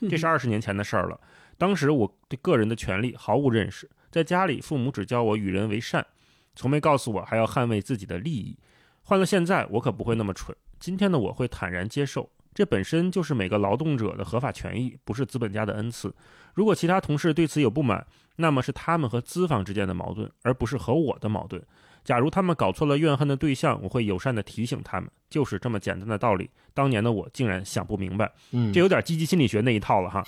这是二十年前的事儿了。当时我对个人的权利毫无认识，在家里父母只教我与人为善，从没告诉我还要捍卫自己的利益。换了现在，我可不会那么蠢。今天的我会坦然接受，这本身就是每个劳动者的合法权益，不是资本家的恩赐。如果其他同事对此有不满，那么是他们和资方之间的矛盾，而不是和我的矛盾。假如他们搞错了怨恨的对象，我会友善地提醒他们，就是这么简单的道理。当年的我竟然想不明白，嗯，这有点积极心理学那一套了哈。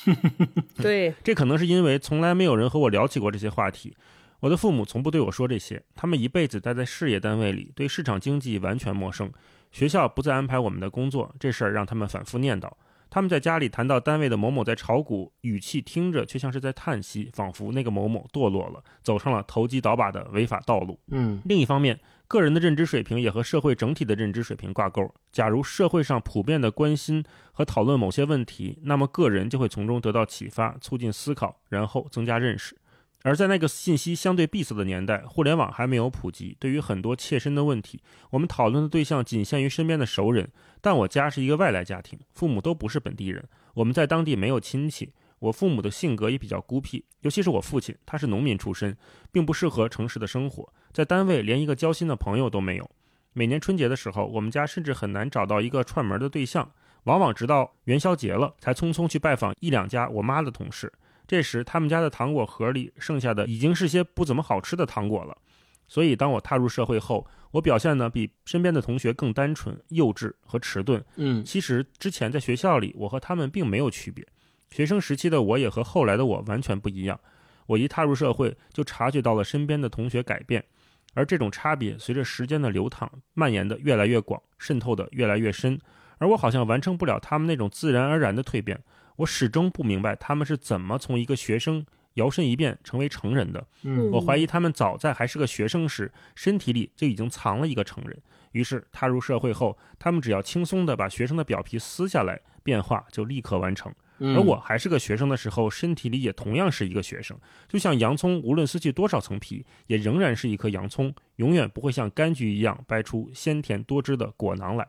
对，这可能是因为从来没有人和我聊起过这些话题。我的父母从不对我说这些，他们一辈子待在事业单位里，对市场经济完全陌生。学校不再安排我们的工作，这事儿让他们反复念叨。他们在家里谈到单位的某某在炒股，语气听着却像是在叹息，仿佛那个某某堕落了，走上了投机倒把的违法道路。嗯，另一方面，个人的认知水平也和社会整体的认知水平挂钩。假如社会上普遍的关心和讨论某些问题，那么个人就会从中得到启发，促进思考，然后增加认识。而在那个信息相对闭塞的年代，互联网还没有普及，对于很多切身的问题，我们讨论的对象仅限于身边的熟人。但我家是一个外来家庭，父母都不是本地人，我们在当地没有亲戚。我父母的性格也比较孤僻，尤其是我父亲，他是农民出身，并不适合城市的生活，在单位连一个交心的朋友都没有。每年春节的时候，我们家甚至很难找到一个串门的对象，往往直到元宵节了才匆匆去拜访一两家我妈的同事。这时，他们家的糖果盒里剩下的已经是些不怎么好吃的糖果了。所以，当我踏入社会后，我表现呢比身边的同学更单纯、幼稚和迟钝。嗯，其实之前在学校里，我和他们并没有区别。学生时期的我也和后来的我完全不一样。我一踏入社会，就察觉到了身边的同学改变，而这种差别随着时间的流淌，蔓延的越来越广，渗透的越来越深。而我好像完成不了他们那种自然而然的蜕变。我始终不明白他们是怎么从一个学生摇身一变成为成人的。嗯，我怀疑他们早在还是个学生时，身体里就已经藏了一个成人。于是踏入社会后，他们只要轻松地把学生的表皮撕下来，变化就立刻完成。而我还是个学生的时候，身体里也同样是一个学生。就像洋葱，无论撕去多少层皮，也仍然是一颗洋葱，永远不会像柑橘一样掰出鲜甜多汁的果囊来。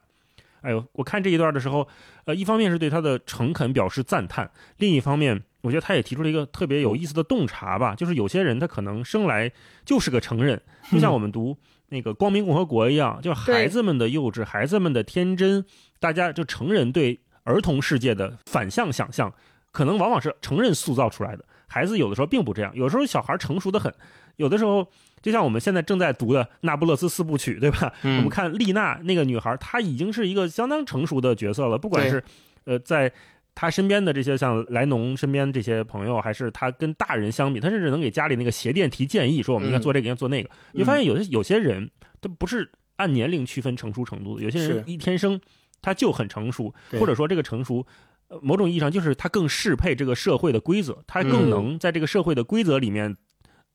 哎呦，我看这一段的时候，呃，一方面是对他的诚恳表示赞叹，另一方面，我觉得他也提出了一个特别有意思的洞察吧，就是有些人他可能生来就是个成人，就像我们读那个《光明共和国》一样，就是孩子们的幼稚，孩子们的天真，大家就成人对儿童世界的反向想象，可能往往是成人塑造出来的。孩子有的时候并不这样，有时候小孩成熟的很，有的时候就像我们现在正在读的《那不勒斯四部曲》，对吧？嗯我们看丽娜那个女孩，她已经是一个相当成熟的角色了，不管是呃在。她身边的这些像莱农身边这些朋友，还是她跟大人相比，她甚至能给家里那个鞋店提建议，说我们应该做这个，应该做那个。你会发现有些有些人，他不是按年龄区分成熟程度的，有些人一天生他就很成熟，或者说这个成熟，呃，某种意义上就是他更适配这个社会的规则，他嗯更能在这个社会的规则里面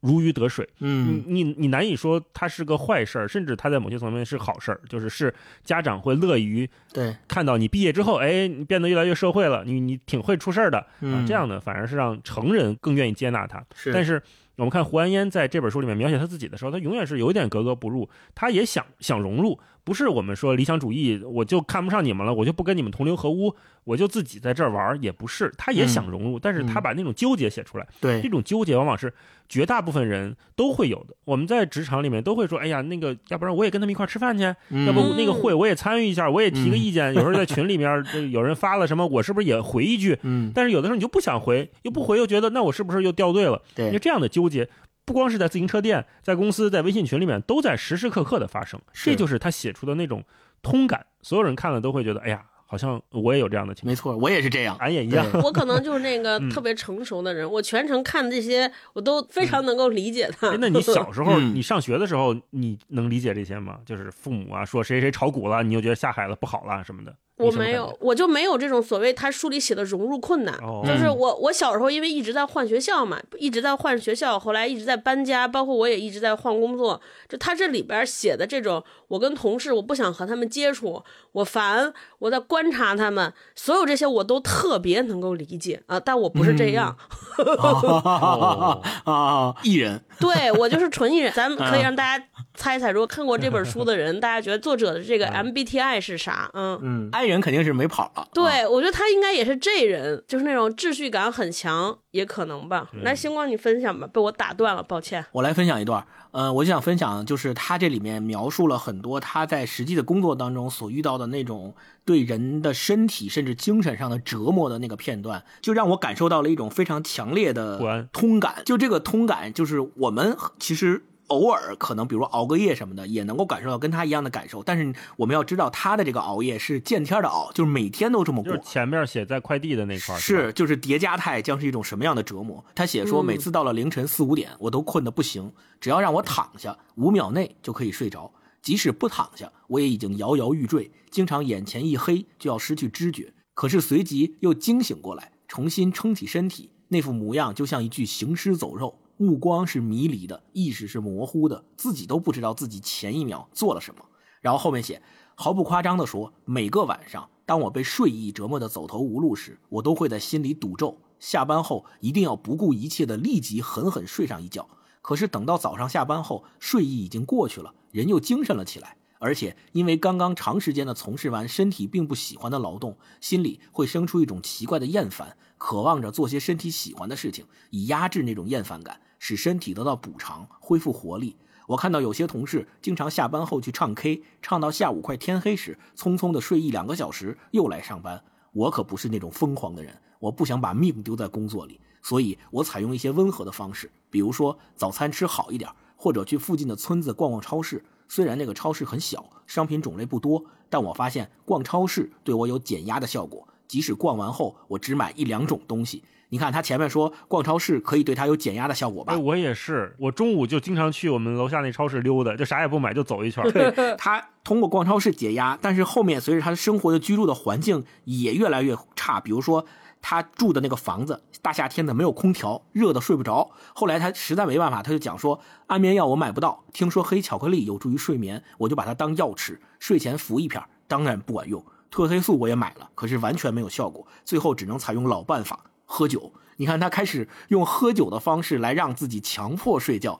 如鱼得水。嗯。你你你难以说它是个坏事儿，甚至它在某些层面是好事儿，就是是家长会乐于对，看到你毕业之后，哎，你变得越来越社会了，你你挺会出事儿的。啊嗯，这样的反而是让成人更愿意接纳他。是，但是我们看胡安烟在这本书里面描写他自己的时候，他永远是有一点格格不入，他也想想融入，不是我们说理想主义，我就看不上你们了，我就不跟你们同流合污，我就自己在这儿玩儿，也不是，他也想融入，但是他把那种纠结写出来，对这，种纠结往往是绝大部分人都会有的。我们在职场里面都会说，哎呀，那个要不然我也跟他们一块儿吃饭去，要不嗯那个会我也参与一下，我也提个嗯意见。有时候在群里面这有人发了什么，我是不是也回一句？嗯，但是有的时候你就不想回，又不回又觉得那我是不是又掉队了？因为，这样的纠结，不光是在自行车店、在公司、在微信群里面，都在时时刻刻的发生。这就是他写出的那种通感，所有人看了都会觉得，哎呀，好像我也有这样的情况，没错，我也是这样。俺也一样。我可能就是那个嗯特别成熟的人，我全程看这些，我都非常能够理解他。哎那你小时候，嗯你上学的时候，你能理解这些吗？就是父母啊说谁谁炒股了，你就觉得下海了不好了什么的。我没有，我就没有这种所谓他书里写的融入困难。哦就是我，我小时候因为一直在换学校嘛，一直在换学校，后来一直在搬家，包括我也一直在换工作。就他这里边写的这种，我跟同事我不想和他们接触，我烦，我在观察他们，所有这些我都特别能够理解啊。但我不是这样，哦 啊，艺人，对我就是纯艺人。咱们可以让大家猜一猜，如果看过这本书的人，大家觉得作者的这个 MBTI 是啥？嗯。嗯，I 人肯定是没跑了。啊，对，我觉得他应该也是这人，就是那种秩序感很强，也可能吧。来，星光你分享吧，被我打断了，抱歉。我来分享一段，呃，我就想分享，就是他这里面描述了很多他在实际的工作当中所遇到的那种对人的身体甚至精神上的折磨的那个片段，就让我感受到了一种非常强烈的通感。就这个通感，就是我们其实。偶尔可能，比如熬个夜什么的，也能够感受到跟他一样的感受。但是我们要知道，他的这个熬夜是见天的熬，就是每天都这么过就是。前面写在快递的那块儿是，就是叠加态将是一种什么样的折磨？他写说，嗯每次到了凌晨四五点，我都困得不行，只要让我躺下，五秒内就可以睡着。即使不躺下，我也已经摇摇欲坠，经常眼前一黑就要失去知觉。可是随即又惊醒过来，重新撑起身体，那副模样就像一具行尸走肉，目光是迷离的，意识是模糊的，自己都不知道自己前一秒做了什么。然后后面写，毫不夸张的说，每个晚上，当我被睡意折磨得走投无路时，我都会在心里赌咒，下班后一定要不顾一切的立即狠狠睡上一觉。可是等到早上下班后，睡意已经过去了，人又精神了起来，而且因为刚刚长时间的从事完身体并不喜欢的劳动，心里会生出一种奇怪的厌烦，渴望着做些身体喜欢的事情，以压制那种厌烦感，使身体得到补偿，恢复活力。我看到有些同事经常下班后去唱 K，唱到下午快天黑时，匆匆的睡一两个小时，又来上班。我可不是那种疯狂的人，我不想把命丢在工作里，所以我采用一些温和的方式，比如说早餐吃好一点，或者去附近的村子逛逛超市。虽然那个超市很小，商品种类不多，但我发现逛超市对我有减压的效果。即使逛完后我只买一两种东西，你看他前面说逛超市可以对他有减压的效果吧哎，？我也是，我中午就经常去我们楼下那超市溜达，就啥也不买就走一圈。对他通过逛超市解压，但是后面随着他生活的居住的环境也越来越差，比如说他住的那个房子，大夏天的没有空调，热的睡不着。后来他实在没办法，他就讲说安眠药我买不到，听说黑巧克力有助于睡眠，我就把它当药吃，睡前服一片，当然不管用。褪黑素我也买了，可是完全没有效果，最后只能采用老办法，喝酒。你看他开始用喝酒的方式来让自己强迫睡觉，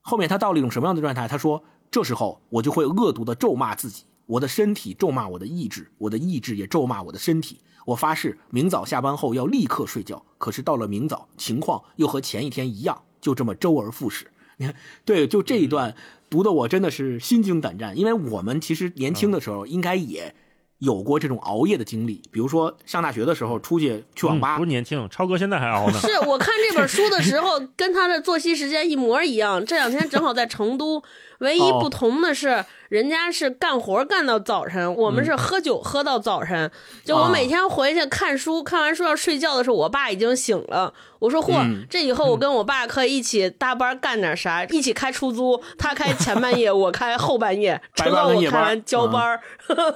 后面他到了一种什么样的状态？他说：“这时候我就会恶毒的咒骂自己，我的身体咒骂我的意志，我的意志也咒骂我的身体。我发誓，明早下班后要立刻睡觉。可是到了明早，情况又和前一天一样，就这么周而复始。你看，对，就这一段读的我真的是心惊胆战，因为我们其实年轻的时候应该也有过这种熬夜的经历，比如说上大学的时候出去去网吧嗯不，是年轻，超哥现在还熬呢。是我看这本书的时候，跟他的作息时间一模一样。这两天正好在成都，唯一不同的是，人家是干活干到早晨，我们是喝酒喝到早晨。就我每天回去看书，看完书要睡觉的时候，我爸已经醒了。我说嚯，嗯这以后我跟我爸可以一起搭班干点啥，一起开出租，他开前半夜，我开后半夜，直到我开完交班儿。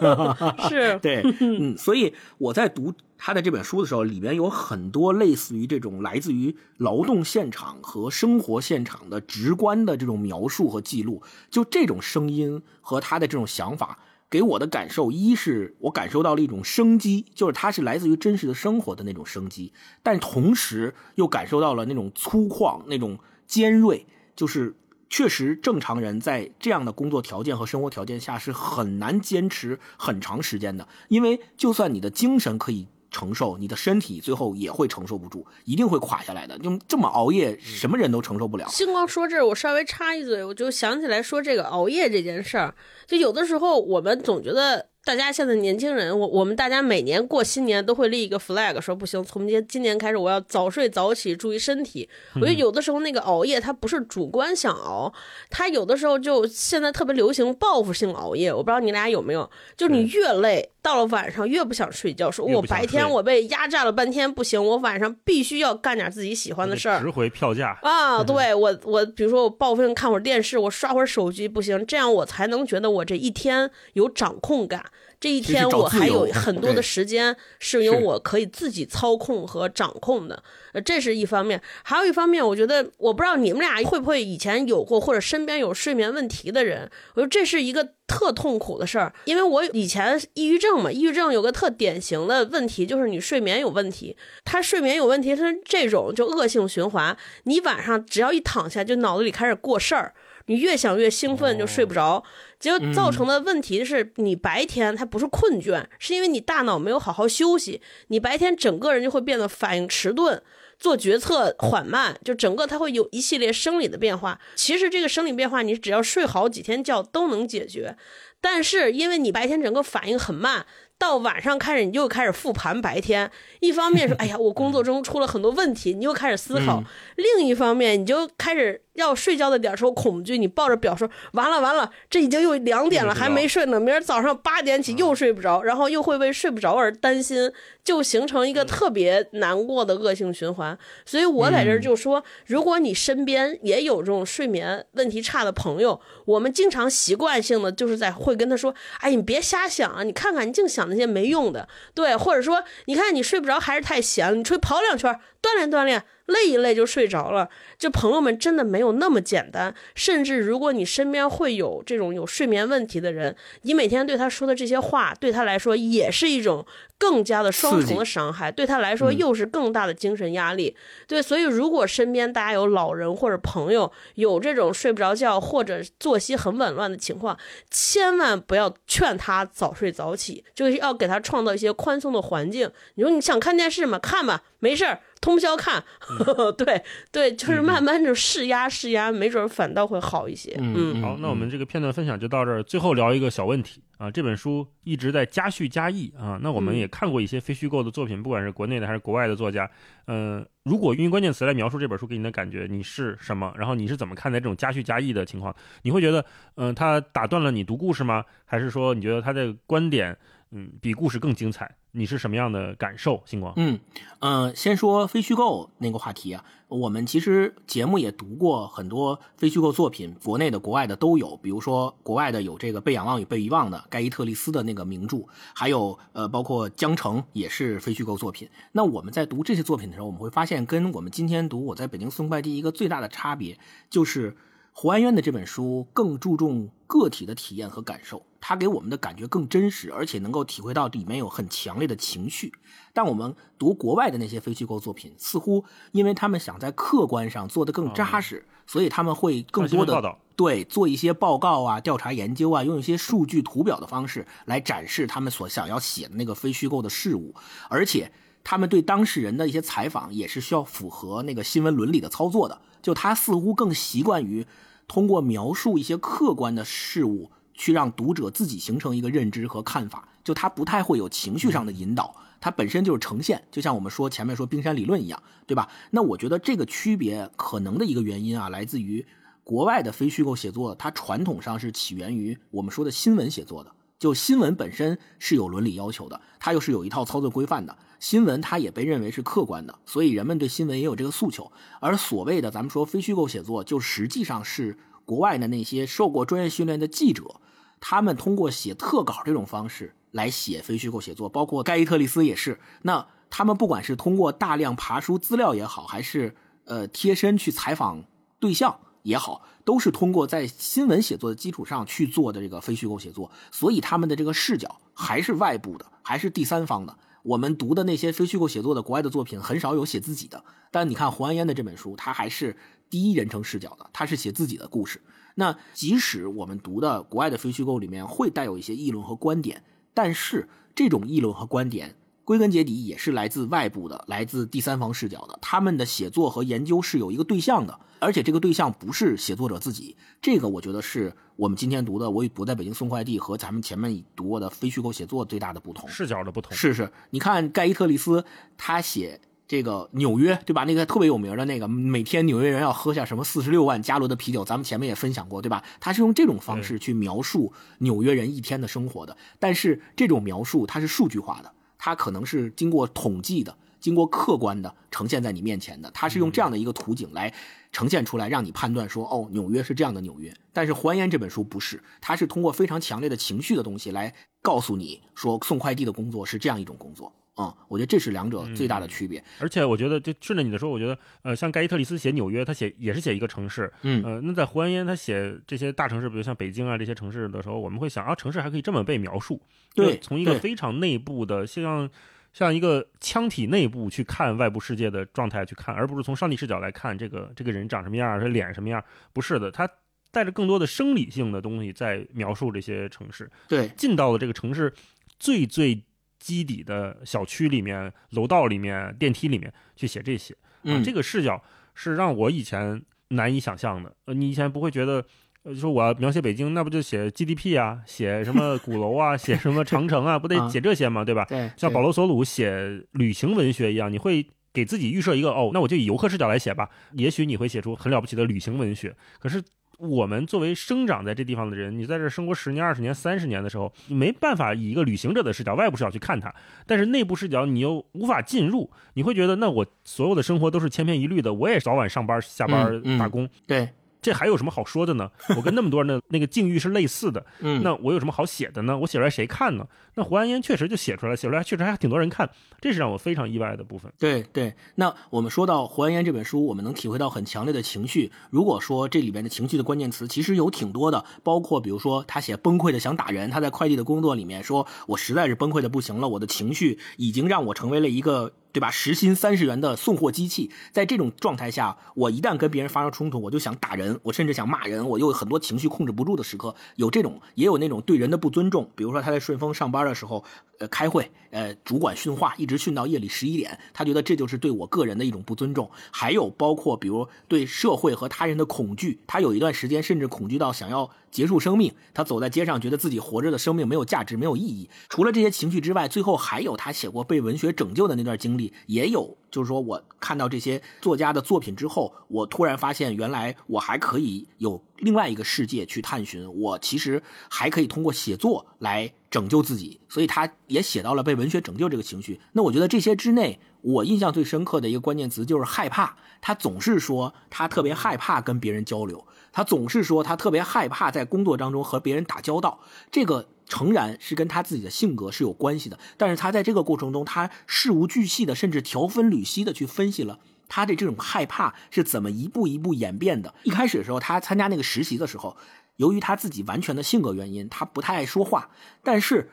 是，对，嗯，所以我在读他的这本书的时候，里面有很多类似于这种来自于劳动现场和生活现场的直观的这种描述和记录。就这种声音和他的这种想法，给我的感受，一是我感受到了一种生机，就是它是来自于真实的生活的那种生机，但同时又感受到了那种粗犷、那种尖锐，就是确实，正常人在这样的工作条件和生活条件下是很难坚持很长时间的，因为就算你的精神可以承受，你的身体最后也会承受不住，一定会垮下来的。就这么熬夜，什么人都承受不了。星光说这儿，我稍微插一嘴，我就想起来说这个熬夜这件事儿。就有的时候，我们总觉得大家现在年轻人，我我们大家每年过新年都会立一个 flag，说不行，从今今年开始我要早睡早起，注意身体。我觉得有的时候那个熬夜，它不是主观想熬，它有的时候就现在特别流行报复性熬夜。我不知道你俩有没有，就是你越累，到了晚上越不想睡觉，说我白天我被压榨了半天，不行，我晚上必须要干点自己喜欢的事儿。值回票价。啊，对我我比如说我报复性看会儿电视，我刷会儿手机，不行，这样我才能觉得我这一天有掌控感。这一天我还有很多的时间是由我可以自己操控和掌控的，呃，这是一方面。还有一方面，我觉得我不知道你们俩会不会以前有过或者身边有睡眠问题的人，我觉得这是一个特痛苦的事儿，因为我以前抑郁症嘛，抑郁症有个特典型的问题就是你睡眠有问题，他睡眠有问题，他是这种就恶性循环，你晚上只要一躺下，就脑子里开始过事儿。你越想越兴奋，就睡不着，结果造成的问题是你白天它不是困倦，是因为你大脑没有好好休息，你白天整个人就会变得反应迟钝。做决策缓慢，就整个它会有一系列生理的变化。其实这个生理变化，你只要睡好几天觉都能解决。但是因为你白天整个反应很慢，到晚上开始你又开始复盘白天。一方面说，哎呀，我工作中出了很多问题，你又开始思考；另一方面，你就开始要睡觉的点儿时候恐惧，你抱着表说完了完了，这已经又两点了还没睡呢，明儿早上八点起又睡不着，然后又会为睡不着而担心，就形成一个特别难过的恶性循环。所以我在这儿就说，如果你身边也有这种睡眠问题差的朋友，我们经常习惯性的就是在会跟他说，哎，你别瞎想啊，你看看你净想那些没用的，对，或者说你看你睡不着还是太闲了，你出去跑两圈，锻炼锻炼。累一累就睡着了，就朋友们真的没有那么简单。甚至如果你身边会有这种有睡眠问题的人，你每天对他说的这些话，对他来说也是一种更加的双重的伤害，对他来说又是更大的精神压力。对，所以如果身边大家有老人或者朋友有这种睡不着觉或者作息很紊乱的情况，千万不要劝他早睡早起，就是要给他创造一些宽松的环境。你说你想看电视吗？看吧，没事儿。通宵看，对对，就是慢慢就试压试压，没准反倒会好一些。嗯好，那我们这个片段分享就到这儿。最后聊一个小问题啊，这本书一直在加叙加译啊。那我们嗯也看过一些非虚构的作品，不管是国内的还是国外的作家。嗯、如果用关键词来描述这本书给你的感觉，你是什么？然后你是怎么看待这种加叙加译的情况？你会觉得，嗯、它打断了你读故事吗？还是说你觉得他的观点，嗯，比故事更精彩？你是什么样的感受？星光？嗯，呃，先说非虚构那个话题啊，我们其实节目也读过很多非虚构作品，国内的、国外的都有。比如说，国外的有这个《被仰望与被遗忘》的盖伊特利斯的那个名著，还有呃，包括《江城》也是非虚构作品。那我们在读这些作品的时候，我们会发现，跟我们今天读《我在北京送快递》一个最大的差别，就是胡安渊的这本书更注重个体的体验和感受，它给我们的感觉更真实，而且能够体会到里面有很强烈的情绪。但我们读国外的那些非虚构作品，似乎因为他们想在客观上做得更扎实，所以他们会更多的对做一些报告啊、调查研究啊，用一些数据图表的方式来展示他们所想要写的那个非虚构的事物，而且他们对当事人的一些采访也是需要符合那个新闻伦理的操作的。就他似乎更习惯于通过描述一些客观的事物，去让读者自己形成一个认知和看法。就它不太会有情绪上的引导，它本身就是呈现，就像我们说前面说冰山理论一样，对吧？那我觉得这个区别可能的一个原因啊，来自于国外的非虚构写作，它传统上是起源于我们说的新闻写作的。就新闻本身是有伦理要求的，它又是有一套操作规范的。新闻它也被认为是客观的，所以人们对新闻也有这个诉求。而所谓的咱们说非虚构写作，就实际上是国外的那些受过专业训练的记者，他们通过写特稿这种方式来写非虚构写作，包括盖伊特利斯也是。那他们不管是通过大量爬书资料也好，还是呃贴身去采访对象。也好，都是通过在新闻写作的基础上去做的这个非虚构写作，所以他们的这个视角还是外部的，还是第三方的。我们读的那些非虚构写作的国外的作品，很少有写自己的。但你看胡安烟的这本书，他还是第一人称视角的，他是写自己的故事。那即使我们读的国外的非虚构里面会带有一些议论和观点，但是这种议论和观点。归根结底也是来自外部的，来自第三方视角的。他们的写作和研究是有一个对象的，而且这个对象不是写作者自己。这个我觉得是我们今天读的《我与不在北京送快递》和咱们前面读过的非虚构写作最大的不同，视角的不同。是是，你看盖伊特利斯他写这个纽约，对吧？那个特别有名的那个，每天纽约人要喝下什么四十六万加仑的啤酒，咱们前面也分享过，对吧？他是用这种方式去描述纽约人一天的生活的，但是这种描述它是数据化的。它可能是经过统计的、经过客观的呈现在你面前的，它是用这样的一个图景来呈现出来，让你判断说，哦，纽约是这样的纽约。但是《还原》这本书不是，它是通过非常强烈的情绪的东西来告诉你说，送快递的工作是这样一种工作。啊，我觉得这是两者最大的区别。而且我觉得，就顺着你的说，我觉得，呃，像盖伊特里斯写纽约，他写也是写一个城市，嗯，呃，那在胡安烟他写这些大城市，比如像北京啊这些城市的时候，我们会想啊，城市还可以这么被描述，对，从一个非常内部的，像像一个腔体内部去看外部世界的状态去看，而不是从上帝视角来看这个这个人长什么样，他脸什么样，不是的，他带着更多的生理性的东西在描述这些城市，对，进到了这个城市最最。基底的小区里面、楼道里面、电梯里面去写这些，嗯，这个视角是让我以前难以想象的。呃，你以前不会觉得，呃，说我要描写北京，那不就写 GDP 啊，写什么鼓楼啊，写什么长城啊，不得写这些吗？对吧？对，像保罗·索鲁写旅行文学一样，你会给自己预设一个，哦，那我就以游客视角来写吧。也许你会写出很了不起的旅行文学，可是。我们作为生长在这地方的人，你在这生活十年、二十年、三十年的时候，你没办法以一个旅行者的视角、外部视角去看它。但是内部视角你又无法进入，你会觉得那我所有的生活都是千篇一律的，我也早晚上班、下班、打工。对。这还有什么好说的呢？我跟那么多人的那个境遇是类似的，嗯，那我有什么好写的呢？我写出来谁看呢？那胡安烟确实就写出来，写出来确实还挺多人看，这是让我非常意外的部分。对对，那我们说到胡安烟这本书，我们能体会到很强烈的情绪。如果说这里边的情绪的关键词其实有挺多的，包括比如说他写崩溃的想打人，他在快递的工作里面说，我实在是崩溃的不行了，我的情绪已经让我成为了一个。对吧？时薪三十元的送货机器，在这种状态下，我一旦跟别人发生冲突，我就想打人，我甚至想骂人，我又有很多情绪控制不住的时刻。有这种，也有那种对人的不尊重。比如说他在顺丰上班的时候，开会，呃，主管训话，一直训到夜里十一点，他觉得这就是对我个人的一种不尊重。还有包括比如对社会和他人的恐惧，他有一段时间甚至恐惧到想要结束生命。他走在街上，觉得自己活着的生命没有价值，没有意义。除了这些情绪之外，最后还有他写过被文学拯救的那段经历。也有，就是说我看到这些作家的作品之后，我突然发现，原来我还可以有另外一个世界去探寻。我其实还可以通过写作来拯救自己，所以他也写到了被文学拯救这个情绪。那我觉得这些之内，我印象最深刻的一个关键词就是害怕。他总是说他特别害怕跟别人交流，他总是说他特别害怕在工作当中和别人打交道。这个。诚然是跟他自己的性格是有关系的，但是他在这个过程中，他事无巨细的，甚至条分缕析的去分析了他的这种害怕是怎么一步一步演变的。一开始的时候，他参加那个实习的时候，由于他自己完全的性格原因，他不太爱说话，但是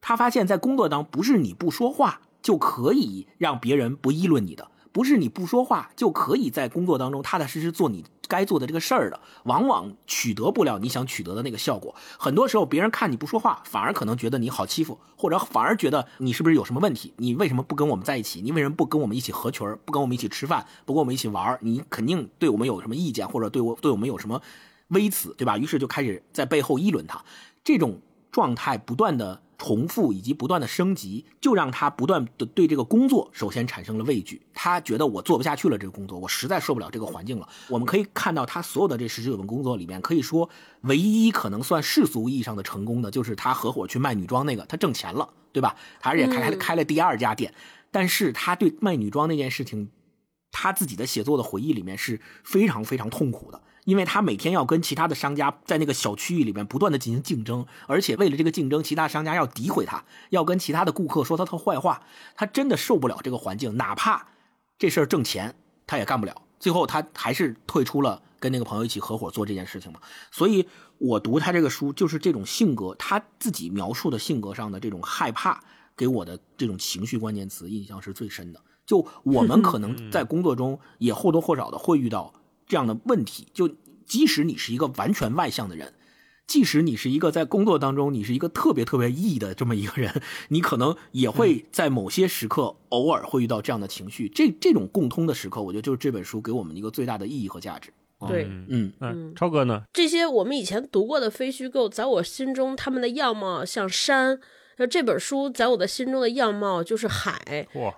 他发现，在工作当不是你不说话就可以让别人不议论你的。不是你不说话就可以在工作当中踏踏实实做你该做的这个事儿的，往往取得不了你想取得的那个效果。很多时候，别人看你不说话，反而可能觉得你好欺负，或者反而觉得你是不是有什么问题？你为什么不跟我们在一起？你为什么不跟我们一起合群不跟我们一起吃饭？不跟我们一起玩你肯定对我们有什么意见，或者对我对我们有什么微词，对吧？于是就开始在背后议论他。这种状态不断的重复以及不断的升级，就让他不断的对这个工作首先产生了畏惧。他觉得我做不下去了，这个工作我实在受不了这个环境了。我们可以看到他所有的这十九份工作里面，可以说唯一可能算世俗意义上的成功的，就是他合伙去卖女装那个，他挣钱了，对吧？他也开开开了第二家店，但是他对卖女装那件事情，他自己的写作的回忆里面是非常非常痛苦的。因为他每天要跟其他的商家在那个小区域里面不断的进行竞争，而且为了这个竞争，其他商家要诋毁他，要跟其他的顾客说他的坏话，他真的受不了这个环境，哪怕这事儿挣钱，他也干不了。最后他还是退出了，跟那个朋友一起合伙做这件事情嘛。所以我读他这个书，就是这种性格，他自己描述的性格上的这种害怕，给我的这种情绪关键词印象是最深的。就我们 可能在工作中也或多或少的会遇到。这样的问题，就即使你是一个完全外向的人，即使你是一个在工作当中你是一个特别特别 E 的这么一个人，你可能也会在某些时刻偶尔会遇到这样的情绪。这这种共通的时刻，我觉得就是这本书给我们一个最大的意义和价值。对，嗯嗯，超哥呢？这些我们以前读过的非虚构，在我心中，他们的样貌像山。那这本书在我的心中的样貌就是海，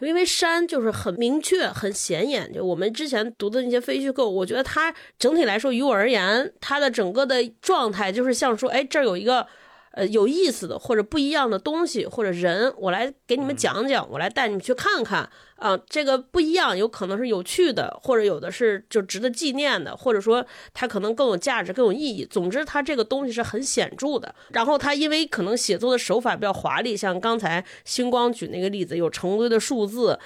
因为山就是很明确、很显眼。就我们之前读的那些非虚构，我觉得它整体来说，于我而言，它的整个的状态就是像说，哎，这儿有一个。呃，有意思的或者不一样的东西或者人，我来给你们讲讲，我来带你们去看看啊。这个不一样，有可能是有趣的，或者有的是就值得纪念的，或者说它可能更有价值、更有意义。总之，它这个东西是很显著的。然后它因为可能写作的手法比较华丽，像刚才星光举那个例子，有成堆的数字。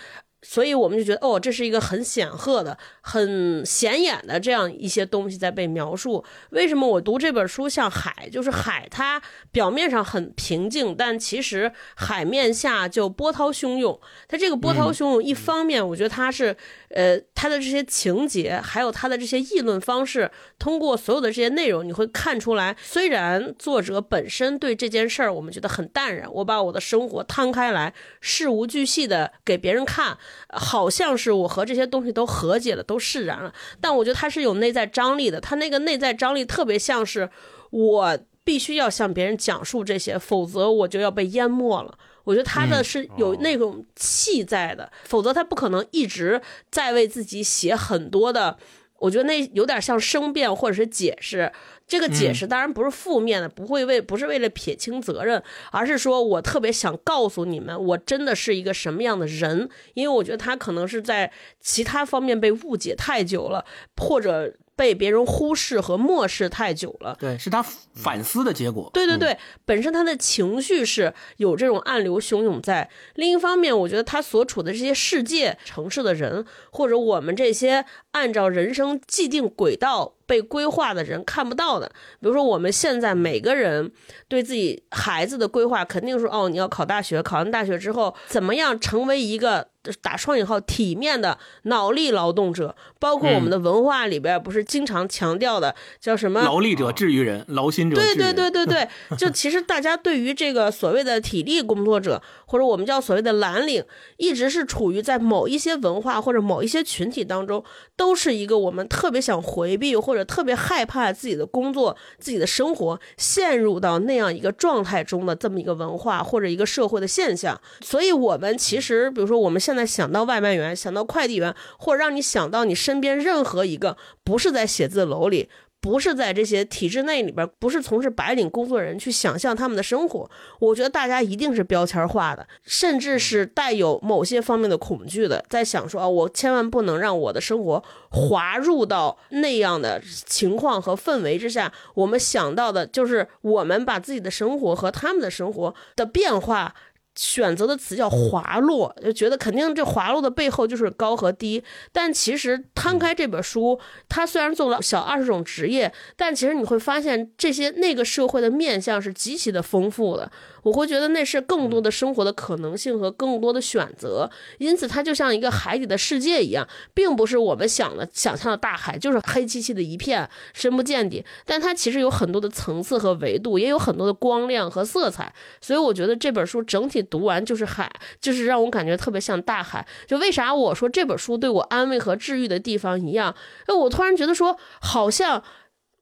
所以我们就觉得，哦，这是一个很显赫的、很显眼的这样一些东西在被描述。为什么我读这本书像海？就是海，它表面上很平静，但其实海面下就波涛汹涌。它这个波涛汹涌，一方面我觉得它是，呃，他的这些情节，还有他的这些议论方式，通过所有的这些内容，你会看出来，虽然作者本身对这件事儿我们觉得很淡然，我把我的生活摊开来，事无巨细的给别人看。好像是我和这些东西都和解了，都释然了，但我觉得他是有内在张力的。他那个内在张力特别像是我必须要向别人讲述这些，否则我就要被淹没了。我觉得他的是有那种气在的，否则他不可能一直在为自己写很多的。我觉得那有点像申辩或者是解释。这个解释当然不是负面的，不会为不是为了撇清责任，而是说我特别想告诉你们，我真的是一个什么样的人，因为我觉得他可能是在其他方面被误解太久了，或者。被别人忽视和漠视太久了，对，是他反思的结果。对对对，本身他的情绪是有这种暗流汹涌在。另一方面，我觉得他所处的这些世界、城市的人，或者我们这些按照人生既定轨道被规划的人看不到的，比如说我们现在每个人对自己孩子的规划，肯定是哦，你要考大学，考完大学之后怎么样成为一个。打双引号体面的脑力劳动者，包括我们的文化里边不是经常强调的叫什么劳力者治于人，劳心者对对对对对，就其实大家对于这个所谓的体力工作者，或者我们叫所谓的蓝领，一直是处于在某一些文化或者某一些群体当中，都是一个我们特别想回避或者特别害怕自己的工作、自己的生活陷入到那样一个状态中的这么一个文化或者一个社会的现象。所以，我们其实比如说我们现在。想到外卖员，想到快递员，或者让你想到你身边任何一个不是在写字楼里，不是在这些体制内里边，不是从事白领工作人，去想象他们的生活，我觉得大家一定是标签化的，甚至是带有某些方面的恐惧的，在想说啊，我千万不能让我的生活滑入到那样的情况和氛围之下。我们想到的就是我们把自己的生活和他们的生活的变化。选择的词叫滑落，就觉得肯定这滑落的背后就是高和低。但其实摊开这本书，它虽然做了小二十种职业，但其实你会发现这些那个社会的面相是极其的丰富的。我会觉得那是更多的生活的可能性和更多的选择，因此它就像一个海底的世界一样，并不是我们想的想象的大海，就是黑漆漆的一片，深不见底。但它其实有很多的层次和维度，也有很多的光亮和色彩。所以我觉得这本书整体读完就是海，就是让我感觉特别像大海。就为啥我说这本书对我安慰和治愈的地方一样？哎，我突然觉得说，好像。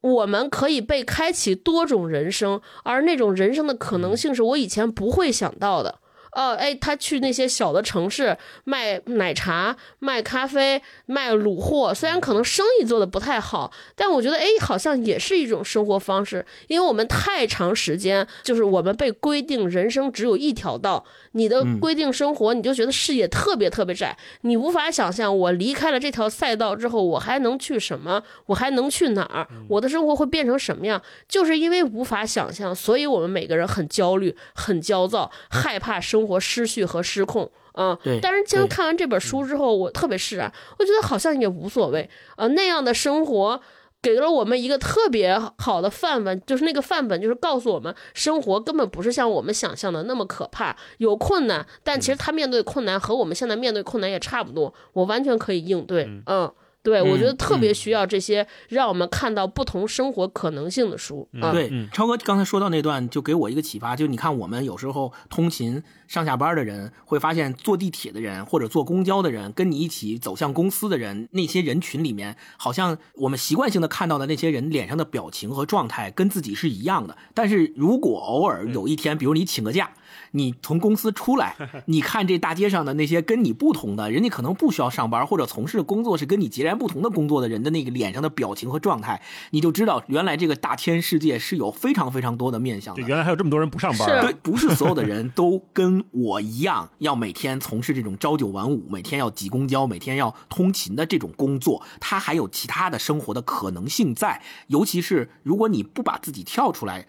我们可以被开启多种人生，而那种人生的可能性是我以前不会想到的。哦，哎，他去那些小的城市卖奶茶、卖咖啡、卖卤货，虽然可能生意做的不太好，但我觉得，哎，好像也是一种生活方式。因为我们太长时间，就是我们被规定人生只有一条道，你的规定生活，你就觉得视野特别特别窄，你无法想象我离开了这条赛道之后，我还能去什么，我还能去哪儿，我的生活会变成什么样？就是因为无法想象，所以我们每个人很焦虑、很焦躁，害怕生。生活失序和失控，啊，对。但是，经看完这本书之后，我特别释然，我觉得好像也无所谓。呃，那样的生活给了我们一个特别好的范本，就是那个范本，就是告诉我们，生活根本不是像我们想象的那么可怕，有困难，但其实他面对困难和我们现在面对困难也差不多，我完全可以应对，嗯。对，我觉得特别需要这些让我们看到不同生活可能性的书。对，超哥刚才说到那段，就给我一个启发，就你看我们有时候通勤上下班的人，会发现坐地铁的人或者坐公交的人，跟你一起走向公司的人，那些人群里面，好像我们习惯性的看到的那些人脸上的表情和状态跟自己是一样的。但是如果偶尔有一天，比如你请个假。你从公司出来，你看这大街上的那些跟你不同的人家可能不需要上班或者从事工作是跟你截然不同的工作的人的那个脸上的表情和状态，你就知道原来这个大千世界是有非常非常多的面相的。原来还有这么多人不上班。对，不是所有的人都跟我一样要每天从事这种朝九晚五，每天要挤公交，每天要通勤的这种工作，他还有其他的生活的可能性在。尤其是如果你不把自己跳出来。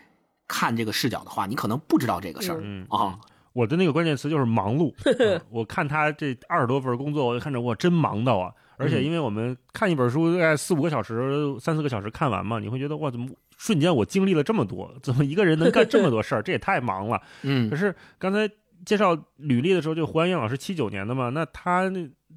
看这个视角的话，你可能不知道这个事儿啊。我的那个关键词就是忙碌。我看他这二十多份工作，我就看着我真忙到啊！而且因为我们看一本书大概四五个小时、三四个小时看完嘛，你会觉得哇，怎么瞬间我经历了这么多？怎么一个人能干这么多事儿？这也太忙了。嗯。可是刚才介绍履历的时候，就胡安燕老师七九年的嘛，那他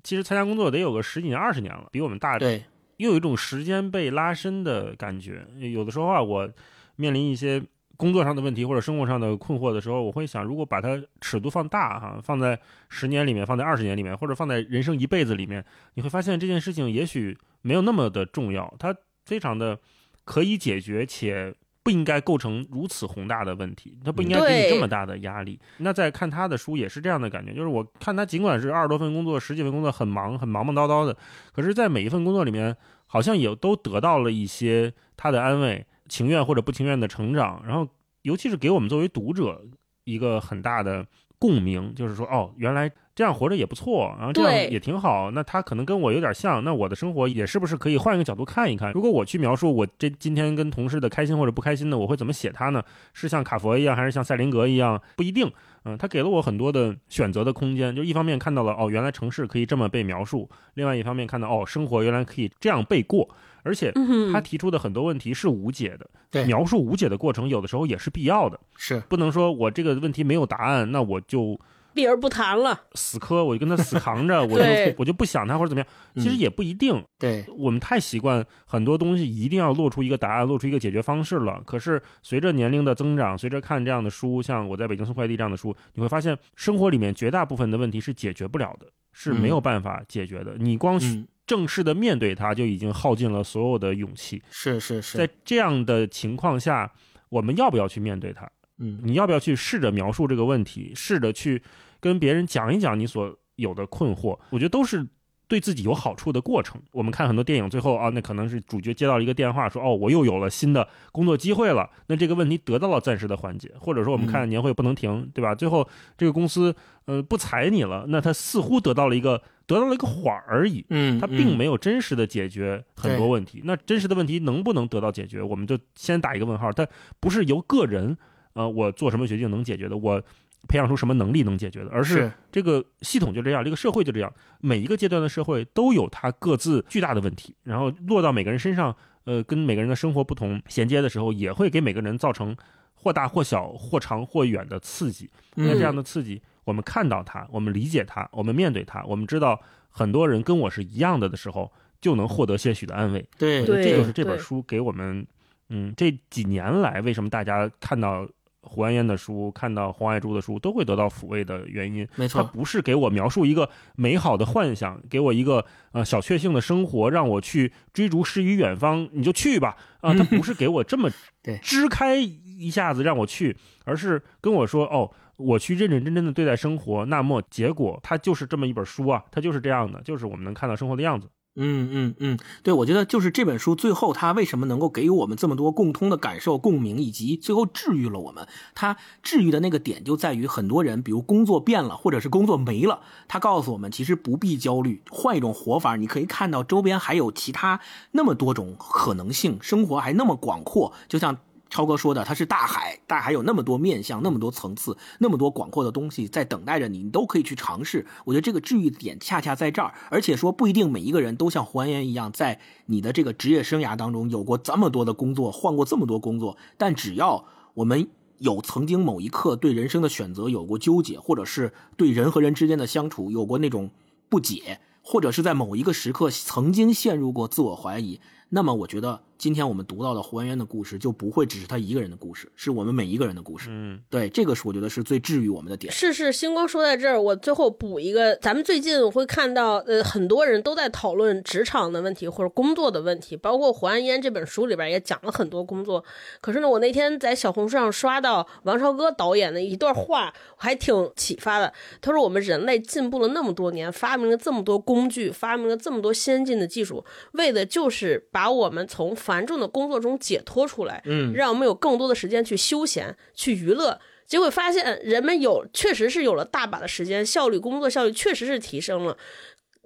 其实参加工作得有个十几年、二十年了，比我们大。对。又有一种时间被拉伸的感觉。有的时候啊，我面临一些。工作上的问题或者生活上的困惑的时候，我会想，如果把它尺度放大哈，放在十年里面，放在二十年里面，或者放在人生一辈子里面，你会发现这件事情也许没有那么的重要，它非常的可以解决，且不应该构成如此宏大的问题，它不应该给你这么大的压力。那在看他的书也是这样的感觉，就是我看他尽管是二十多份工作、十几份工作很忙、很忙忙叨叨的，可是，在每一份工作里面，好像也都得到了一些他的安慰。情愿或者不情愿的成长，然后尤其是给我们作为读者一个很大的共鸣，就是说，哦，原来这样活着也不错，然后这样也挺好。那他可能跟我有点像，那我的生活也是不是可以换一个角度看一看？如果我去描述我这今天跟同事的开心或者不开心的，我会怎么写他呢？是像卡佛一样，还是像赛林格一样？不一定。嗯，他给了我很多的选择的空间。就一方面看到了，哦，原来城市可以这么被描述；另外一方面看到，哦，生活原来可以这样被过。而且他提出的很多问题是无解的，描述无解的过程有的时候也是必要的，是不能说我这个问题没有答案，那我就避而不谈了，死磕，我就跟他死扛着，我就我就不想他或者怎么样，其实也不一定。对我们太习惯很多东西一定要落出一个答案，落出一个解决方式了。可是随着年龄的增长，随着看这样的书，像我在北京送快递这样的书，你会发现生活里面绝大部分的问题是解决不了的，是没有办法解决的。你光。正式的面对它，就已经耗尽了所有的勇气。是是是，在这样的情况下，我们要不要去面对它？嗯，你要不要去试着描述这个问题，试着去跟别人讲一讲你所有的困惑？我觉得都是。对自己有好处的过程，我们看很多电影，最后啊，那可能是主角接到一个电话，说哦，我又有了新的工作机会了，那这个问题得到了暂时的缓解。或者说，我们看年会不能停，对吧？最后这个公司呃不裁你了，那他似乎得到了一个得到了一个缓而已，嗯，他并没有真实的解决很多问题。那真实的问题能不能得到解决，我们就先打一个问号。它不是由个人呃我做什么决定能解决的，我。培养出什么能力能解决的，而是这个系统就这样，这个社会就这样，每一个阶段的社会都有它各自巨大的问题，然后落到每个人身上，呃，跟每个人的生活不同衔接的时候，也会给每个人造成或大或小、或长或远的刺激。那这样的刺激，我们看到它，我们理解它，我们面对它，我们知道很多人跟我是一样的的时候，就能获得些许的安慰。对，这就是这本书给我们，嗯，这几年来为什么大家看到。胡安烟的书，看到黄爱珠的书，都会得到抚慰的原因。没错，它不是给我描述一个美好的幻想，给我一个呃小确幸的生活，让我去追逐诗与远方，你就去吧啊！它不是给我这么对支开一下子让我去，而是跟我说哦。我去认认真真的对待生活，那么结果它就是这么一本书啊，它就是这样的，就是我们能看到生活的样子。嗯嗯嗯，对，我觉得就是这本书最后它为什么能够给予我们这么多共通的感受、共鸣，以及最后治愈了我们。它治愈的那个点就在于很多人，比如工作变了，或者是工作没了，他告诉我们其实不必焦虑，换一种活法，你可以看到周边还有其他那么多种可能性，生活还那么广阔，就像。超哥说的，它是大海，大海有那么多面向，那么多层次，那么多广阔的东西在等待着你，你都可以去尝试。我觉得这个治愈点恰恰在这儿，而且说不一定每一个人都像胡安岩一样，在你的这个职业生涯当中有过这么多的工作，换过这么多工作，但只要我们有曾经某一刻对人生的选择有过纠结，或者是对人和人之间的相处有过那种不解，或者是在某一个时刻曾经陷入过自我怀疑，那么我觉得。今天我们读到的胡安渊的故事，就不会只是他一个人的故事，是我们每一个人的故事。嗯，对，这个是我觉得是最治愈我们的点。是是，星光说在这儿，我最后补一个，咱们最近会看到，呃，很多人都在讨论职场的问题或者工作的问题，包括胡安渊这本书里边也讲了很多工作。可是呢，我那天在小红书上刷到王朝歌导演的一段话，还挺启发的。他说：“我们人类进步了那么多年，发明了这么多工具，发明了这么多先进的技术，为的就是把我们从繁重的工作中。”解脱出来，嗯，让我们有更多的时间去休闲、去娱乐。结果发现，人们有确实是有了大把的时间，效率、工作效率确实是提升了。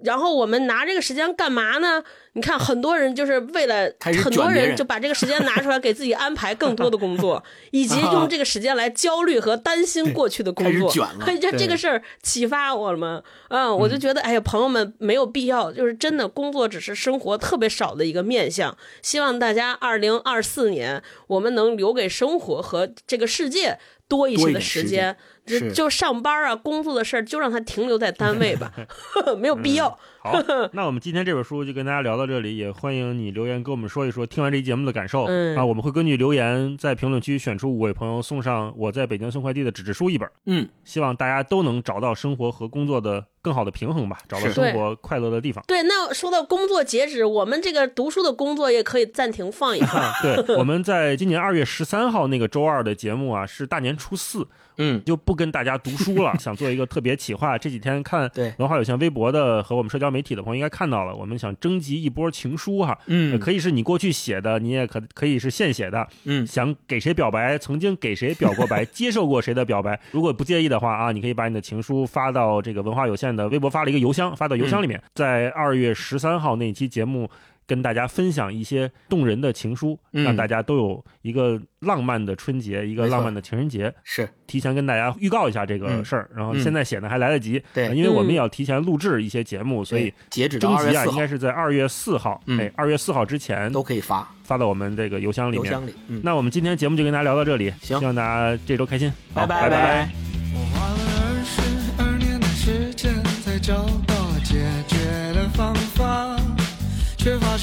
然后我们拿这个时间干嘛呢？你看，很多人就是为了很多人就把这个时间拿出来给自己安排更多的工作，以及用这个时间来焦虑和担心过去的工作。卷了，这这个事儿启发我了吗？嗯，我就觉得，哎呀，朋友们没有必要，就是真的工作只是生活特别少的一个面相。希望大家二零二四年我们能留给生活和这个世界多一些的时间。就就上班啊，工作的事儿就让它停留在单位吧，没有必要。好，那我们今天这本书就跟大家聊到这里，也欢迎你留言跟我们说一说听完这期节目的感受啊。我们会根据留言在评论区选出五位朋友送上我在北京送快递的纸质书一本。嗯，希望大家都能找到生活和工作的更好的平衡吧，找到生活快乐的地方。对，那说到工作截止，我们这个读书的工作也可以暂停放一放。对，我们在今年二月十三号那个周二的节目啊，是大年初四。嗯，就不跟大家读书了，想做一个特别企划。这几天看对。文化有限微博的和我们社交媒体的朋友应该看到了，我们想征集一波情书哈，嗯，可以是你过去写的，你也可可以是现写的，嗯，想给谁表白，曾经给谁表过白，接受过谁的表白，如果不介意的话啊，你可以把你的情书发到这个文化有限的微博，发了一个邮箱，发到邮箱里面，在二月十三号那期节目。跟大家分享一些动人的情书，让大家都有一个浪漫的春节，一个浪漫的情人节。是提前跟大家预告一下这个事儿，然后现在写呢还来得及。对，因为我们也要提前录制一些节目，所以截止征集啊，应该是在二月四号。哎，二月四号之前都可以发，发到我们这个邮箱里面。邮箱里。那我们今天节目就跟大家聊到这里，行，希望大家这周开心。拜拜拜拜。我花了二十二年的时间才找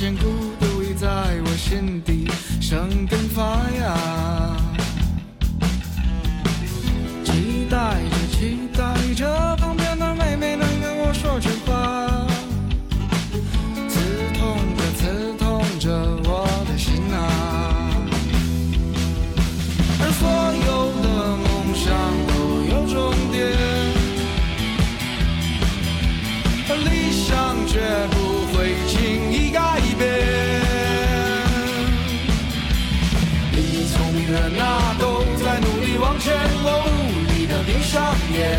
现孤独已。在我心底生根发芽，上演，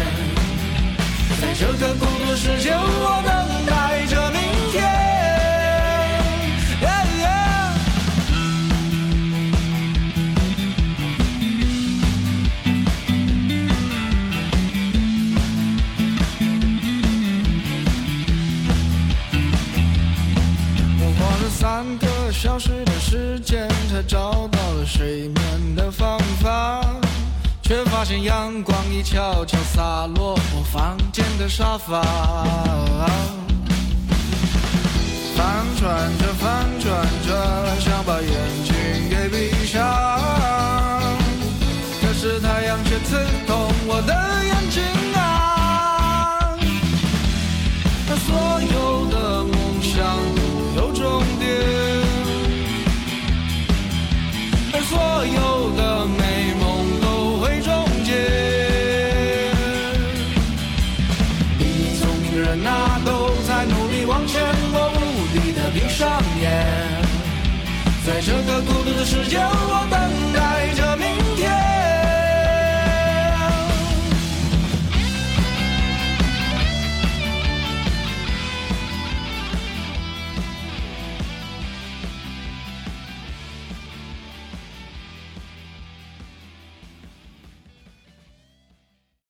在这个孤独世界，我等待着明天。我花了三个小时的时间，才找到了睡眠的。方法，却发现阳光已悄悄洒落我房间的沙发。翻转着，翻转着，想把眼睛给闭上，可是太阳却刺痛我的眼睛啊！所有的梦想都有终点，而所有的美人呐，都在努力往前，我无力的闭上眼。在这个孤独的世界，我等待着。